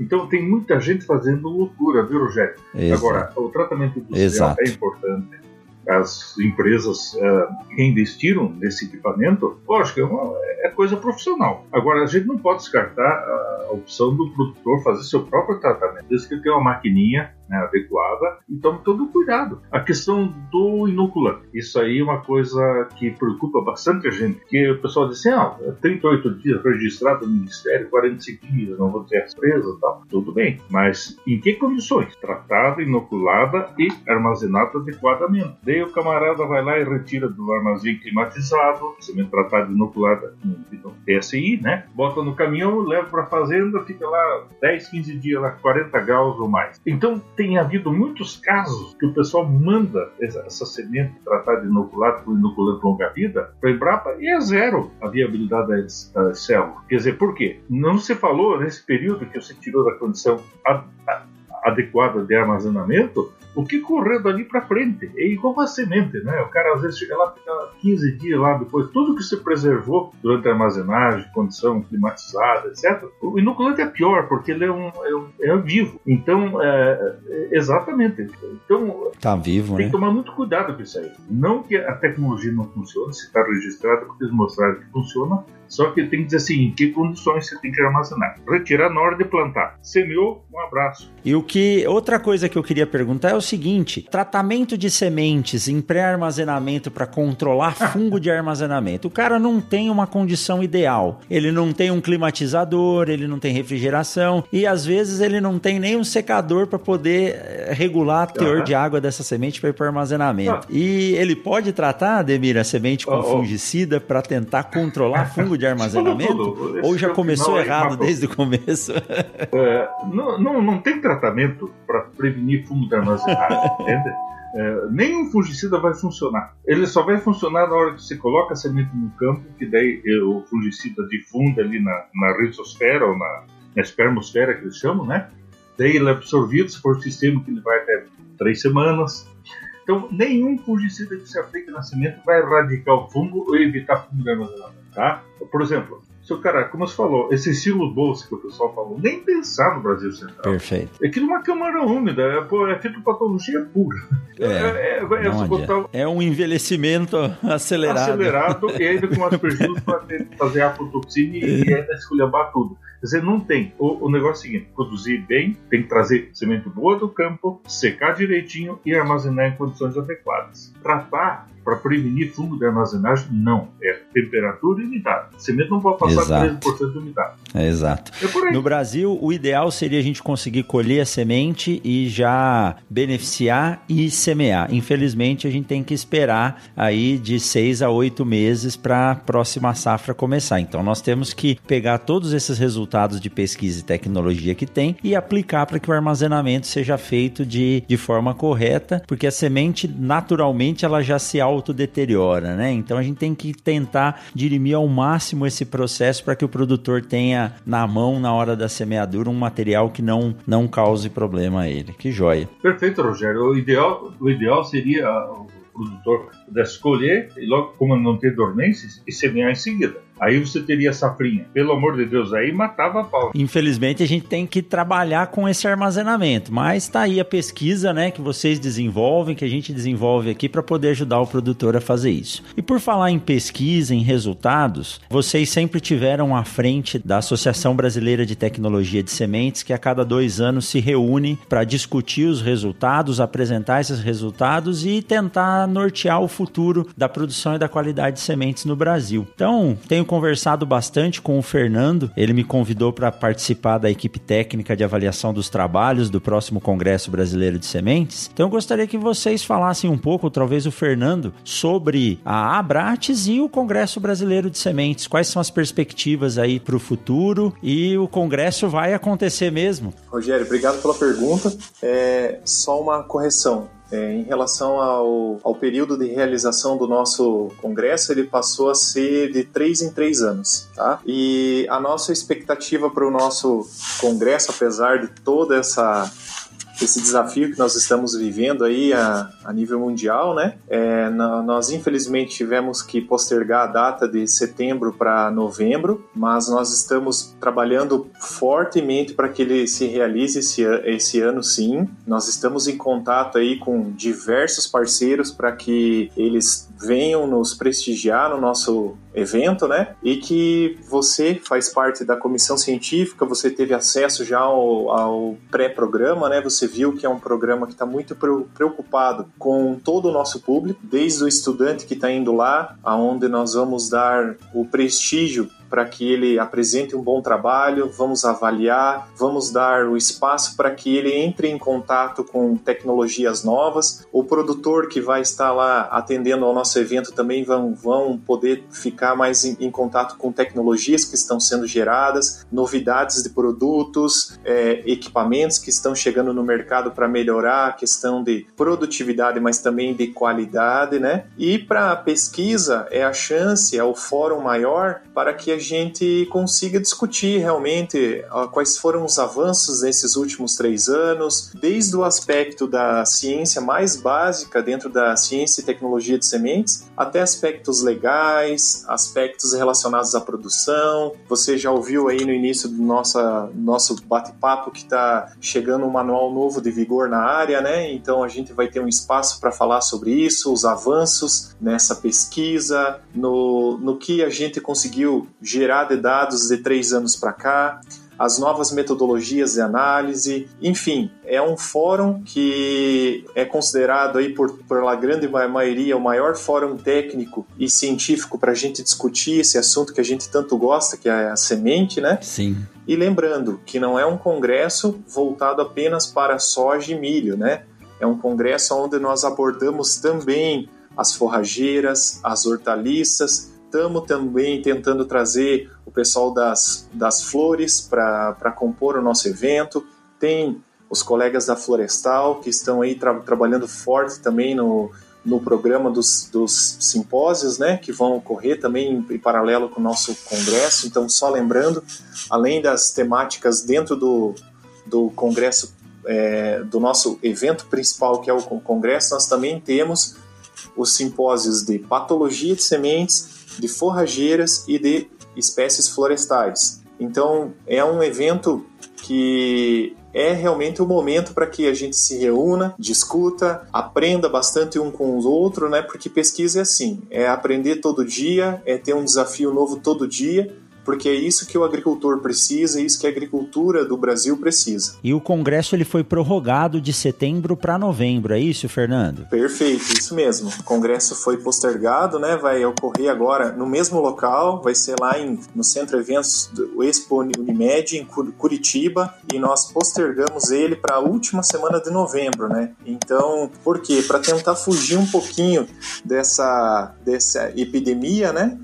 Então tem muita gente fazendo loucura, viu, Rogério? Exato. Agora, o tratamento industrial é importante. As empresas uh, investiram nesse equipamento, lógico, é, uma, é coisa profissional. Agora, a gente não pode descartar a opção do produtor fazer seu próprio tratamento, desde que ele tenha uma maquininha né, adequada e tome todo cuidado. A questão do inoculante, isso aí é uma coisa que preocupa bastante a gente, que o pessoal diz assim, ah, 38 dias registrado no Ministério, 45 dias, não vou ter as presas tal. Tudo bem, mas em que condições? Tratada, inoculada e armazenada adequadamente. Daí o camarada vai lá e retira do armazém climatizado, semente tratada inoculada com PSI, né? Bota no caminhão, leva para a fazenda, fica lá 10, 15 dias, lá 40 graus ou mais. Então tem havido muitos casos que o pessoal manda essa semente tratada de inoculado com inoculante longa-vida para a Embrapa e é zero a viabilidade das, das células. Quer dizer, por quê? Não se falou nesse período que você tirou da condição adequada de armazenamento, o que correu dali para frente. É igual a semente, né? O cara às vezes chega lá, fica 15 dias lá depois, tudo que você preservou durante a armazenagem, condição climatizada, etc. O inoculante é pior, porque ele é um, é, um, é vivo. Então, é, é, exatamente. Então, tá vivo, tem né? que tomar muito cuidado com isso aí. Não que a tecnologia não funcione, se está registrado, porque eles mostraram que funciona, só que tem que dizer assim, em que condições você tem que armazenar. Retirar na hora de plantar. Semeou, um abraço. E o que outra coisa que eu queria perguntar é o seguinte: tratamento de sementes em pré-armazenamento para controlar fungo de armazenamento. O cara não tem uma condição ideal. Ele não tem um climatizador, ele não tem refrigeração e às vezes ele não tem nem um secador para poder eh, regular o teor Aham. de água dessa semente para ir para armazenamento. Ah. E ele pode tratar, Ademir, a semente com Oh, oh. fungicida para tentar controlar fungo de armazenamento? tudo. Esse Ou já é o começou aí, errado desde o começo? É, não, não, não tem tratamento para prevenir fungo de armazenagem, entende? É, nenhum fungicida vai funcionar. Ele só vai funcionar na hora que você coloca a semente no campo, que daí é, o fungicida difunda ali na, na rizosfera ou na, na espermosfera que eles chamam, né? Daí ele é absorvido, se for um sistema que ele vai até três semanas. Então, nenhum fungicida que se aplique na semente vai erradicar o fungo ou evitar fungo de tá? Por exemplo, se o cara, como você falou, esse estilo bolsa que o pessoal falou, nem pensar no Brasil Central. Perfeito. É aquilo uma câmara úmida, é, pô, é fitopatologia pura. É, é, é, é você botar. É um envelhecimento acelerado. acelerado e ainda com umas prejuízos para fazer afotoxina e, e ainda esculhambar tudo. Quer dizer, não tem. O, o negócio é o seguinte: produzir bem, tem que trazer semente boa do campo, secar direitinho e armazenar em condições adequadas. Tratar para prevenir fungo de armazenagem, não. É temperatura e umidade. A semente não pode passar Exato. 13% de umidade. É, exato. É. No Brasil, o ideal seria a gente conseguir colher a semente e já beneficiar e semear. Infelizmente, a gente tem que esperar aí de seis a oito meses para a próxima safra começar. Então, nós temos que pegar todos esses resultados de pesquisa e tecnologia que tem e aplicar para que o armazenamento seja feito de, de forma correta, porque a semente, naturalmente, ela já se autodeteriora, né? Então, a gente tem que tentar dirimir ao máximo esse processo para que o produtor tenha na mão, na hora da semeadura, um material que não, não cause problema a ele. Que joia. Perfeito, Rogério. O ideal, o ideal seria o produtor pudesse escolher e logo, como não ter dormências, e semear em seguida. Aí você teria safrinha. Pelo amor de Deus, aí matava a pau. Infelizmente, a gente tem que trabalhar com esse armazenamento, mas tá aí a pesquisa, né, que vocês desenvolvem, que a gente desenvolve aqui para poder ajudar o produtor a fazer isso. E por falar em pesquisa, em resultados, vocês sempre tiveram à frente da Associação Brasileira de Tecnologia de Sementes, que a cada dois anos se reúne para discutir os resultados, apresentar esses resultados e tentar nortear o futuro da produção e da qualidade de sementes no Brasil. Então, tenho conversado bastante com o Fernando. Ele me convidou para participar da equipe técnica de avaliação dos trabalhos do próximo Congresso Brasileiro de Sementes. Então eu gostaria que vocês falassem um pouco, talvez o Fernando, sobre a Abrates e o Congresso Brasileiro de Sementes. Quais são as perspectivas aí para o futuro? E o congresso vai acontecer mesmo? Rogério, obrigado pela pergunta. É, só uma correção. É, em relação ao, ao período de realização do nosso congresso, ele passou a ser de três em três anos, tá? E a nossa expectativa para o nosso congresso, apesar de toda essa esse desafio que nós estamos vivendo aí a, a nível mundial, né? É, nós infelizmente tivemos que postergar a data de setembro para novembro, mas nós estamos trabalhando fortemente para que ele se realize esse, esse ano, sim. Nós estamos em contato aí com diversos parceiros para que eles venham nos prestigiar no nosso evento, né? E que você faz parte da comissão científica, você teve acesso já ao, ao pré-programa, né? Você viu que é um programa que está muito preocupado com todo o nosso público, desde o estudante que está indo lá, aonde nós vamos dar o prestígio para que ele apresente um bom trabalho, vamos avaliar, vamos dar o espaço para que ele entre em contato com tecnologias novas. O produtor que vai estar lá atendendo ao nosso evento também vão, vão poder ficar mais em, em contato com tecnologias que estão sendo geradas, novidades de produtos, é, equipamentos que estão chegando no mercado para melhorar a questão de produtividade, mas também de qualidade, né? E para a pesquisa é a chance, é o fórum maior para que a gente consiga discutir realmente quais foram os avanços nesses últimos três anos, desde o aspecto da ciência mais básica dentro da ciência e tecnologia de sementes, até aspectos legais, aspectos relacionados à produção. Você já ouviu aí no início do nossa, nosso bate-papo que está chegando um manual novo de vigor na área, né? Então a gente vai ter um espaço para falar sobre isso, os avanços nessa pesquisa, no, no que a gente conseguiu gerar de dados de três anos para cá, as novas metodologias de análise, enfim, é um fórum que é considerado aí por pela grande maioria o maior fórum técnico e científico para a gente discutir esse assunto que a gente tanto gosta, que é a semente, né? Sim. E lembrando que não é um congresso voltado apenas para soja e milho, né? É um congresso onde nós abordamos também as forrageiras, as hortaliças, estamos também tentando trazer o pessoal das, das flores para compor o nosso evento. Tem os colegas da Florestal que estão aí tra trabalhando forte também no, no programa dos, dos simpósios, né, que vão ocorrer também em, em, paralelo com o nosso congresso. Então, só lembrando, além das temáticas dentro do, do congresso, é, do nosso evento principal, que é o congresso, nós também temos os simpósios de patologia de sementes de forrageiras e de espécies florestais. Então, é um evento que é realmente o momento para que a gente se reúna, discuta, aprenda bastante um com o outro, né? Porque pesquisa é assim, é aprender todo dia, é ter um desafio novo todo dia porque é isso que o agricultor precisa, é isso que a agricultura do Brasil precisa. E o Congresso ele foi prorrogado de setembro para novembro, é isso, Fernando? Perfeito, isso mesmo. O Congresso foi postergado, né? Vai ocorrer agora no mesmo local, vai ser lá em, no Centro Eventos do Expo Unimed, em Curitiba, e nós postergamos ele para a última semana de novembro, né? Então, por quê? Para tentar fugir um pouquinho dessa, dessa epidemia, né?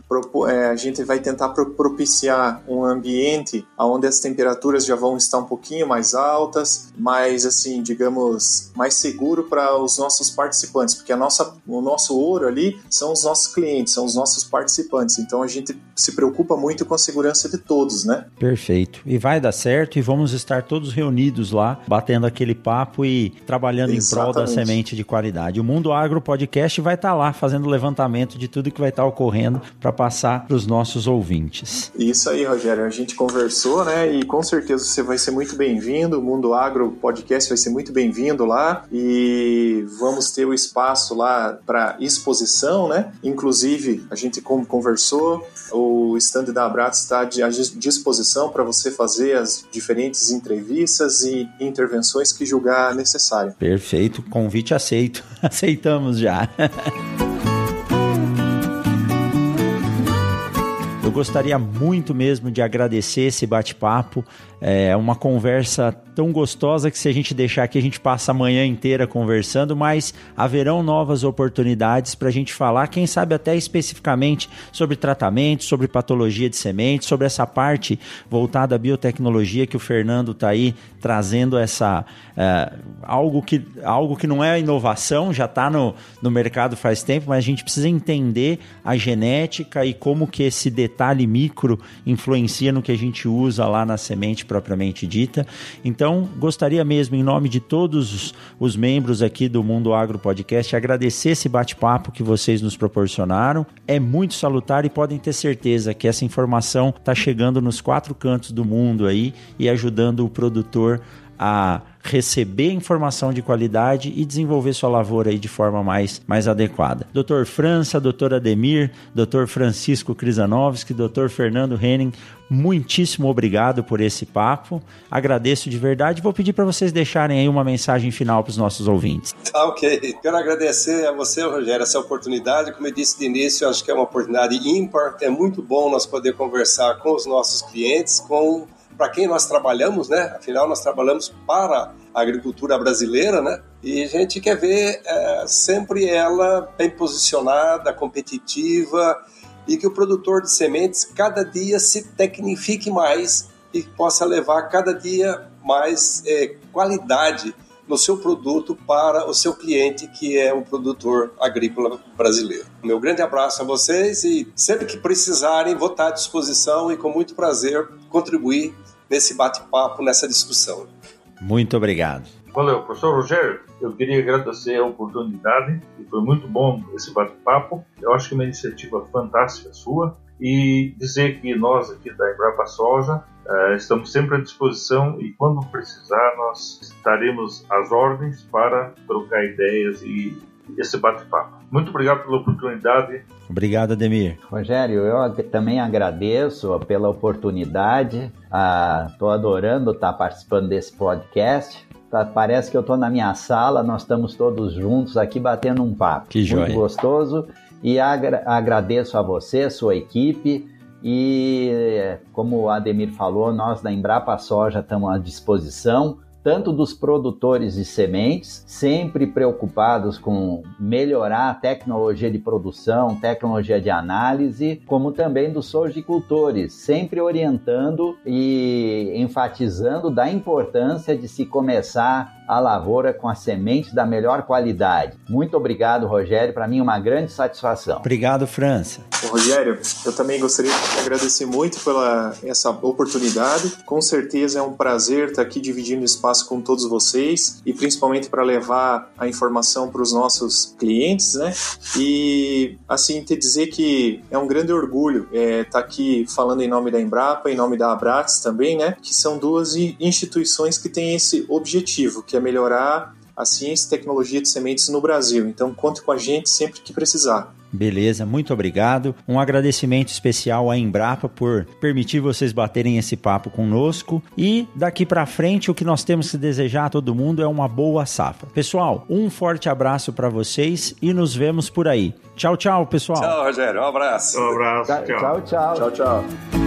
É, a gente vai tentar propiciar propiciar um ambiente onde as temperaturas já vão estar um pouquinho mais altas, mais assim, digamos, mais seguro para os nossos participantes, porque a nossa, o nosso ouro ali são os nossos clientes, são os nossos participantes. Então a gente se preocupa muito com a segurança de todos, né? Perfeito. E vai dar certo e vamos estar todos reunidos lá, batendo aquele papo e trabalhando Exatamente. em prol da semente de qualidade. O Mundo Agro Podcast vai estar lá fazendo levantamento de tudo que vai estar ocorrendo para passar para os nossos ouvintes. Isso aí, Rogério. A gente conversou, né? E com certeza você vai ser muito bem-vindo. O Mundo Agro Podcast vai ser muito bem-vindo lá. E vamos ter o espaço lá para exposição, né? Inclusive, a gente como conversou, o stand da Abrato está à disposição para você fazer as diferentes entrevistas e intervenções que julgar necessário. Perfeito. Convite aceito. Aceitamos já. gostaria muito mesmo de agradecer esse bate-papo. É uma conversa tão gostosa que se a gente deixar aqui, a gente passa a manhã inteira conversando, mas haverão novas oportunidades para a gente falar, quem sabe até especificamente sobre tratamento, sobre patologia de sementes, sobre essa parte voltada à biotecnologia que o Fernando está aí trazendo essa é, algo, que, algo que não é inovação, já está no, no mercado faz tempo, mas a gente precisa entender a genética e como que esse detalhe micro influencia no que a gente usa lá na semente propriamente dita. Então, gostaria mesmo, em nome de todos os membros aqui do Mundo Agro Podcast, agradecer esse bate-papo que vocês nos proporcionaram. É muito salutar e podem ter certeza que essa informação está chegando nos quatro cantos do mundo aí e ajudando o produtor a receber informação de qualidade e desenvolver sua lavoura aí de forma mais, mais adequada. Doutor França, doutor Ademir, doutor Francisco Krizanovski, doutor Fernando Henning, muitíssimo obrigado por esse papo. Agradeço de verdade. Vou pedir para vocês deixarem aí uma mensagem final para os nossos ouvintes. Tá ok. Quero agradecer a você, Rogério, essa oportunidade. Como eu disse de início, acho que é uma oportunidade ímpar. É muito bom nós poder conversar com os nossos clientes, com para quem nós trabalhamos, né? Afinal, nós trabalhamos para a agricultura brasileira, né? E a gente quer ver é, sempre ela bem posicionada, competitiva e que o produtor de sementes cada dia se tecnifique mais e possa levar cada dia mais é, qualidade no seu produto para o seu cliente, que é o produtor agrícola brasileiro. Meu grande abraço a vocês e sempre que precisarem, vou estar à disposição e com muito prazer contribuir nesse bate-papo, nessa discussão. Muito obrigado. Valeu, professor Rogério. Eu queria agradecer a oportunidade e foi muito bom esse bate-papo. Eu acho que é uma iniciativa fantástica sua e dizer que nós aqui da Embrapa Soja uh, estamos sempre à disposição e quando precisar nós estaremos às ordens para trocar ideias e esse bate-papo. Muito obrigado pela oportunidade. Obrigado, Ademir. Rogério, eu também agradeço pela oportunidade. Estou ah, adorando estar participando desse podcast. Tá, parece que eu estou na minha sala, nós estamos todos juntos aqui batendo um papo. Que joia. Muito gostoso. E agra agradeço a você, sua equipe. E como o Ademir falou, nós da Embrapa Soja estamos à disposição tanto dos produtores de sementes, sempre preocupados com melhorar a tecnologia de produção, tecnologia de análise, como também dos sojicultores, sempre orientando e enfatizando da importância de se começar a lavoura com as sementes da melhor qualidade. Muito obrigado, Rogério. Para mim, uma grande satisfação. Obrigado, França. Rogério, eu também gostaria de agradecer muito pela essa oportunidade. Com certeza é um prazer estar aqui dividindo espaço com todos vocês e principalmente para levar a informação para os nossos clientes, né? E assim te dizer que é um grande orgulho estar é, tá aqui falando em nome da Embrapa, em nome da Abrax também, né? Que são duas instituições que têm esse objetivo, que é melhorar a ciência e tecnologia de sementes no Brasil. Então, conte com a gente sempre que precisar. Beleza, muito obrigado. Um agradecimento especial à Embrapa por permitir vocês baterem esse papo conosco. E daqui para frente, o que nós temos que desejar a todo mundo é uma boa safra. Pessoal, um forte abraço para vocês e nos vemos por aí. Tchau, tchau, pessoal. Tchau, Rogério. Um abraço. Um abraço. Tchau, tchau. Tchau, tchau.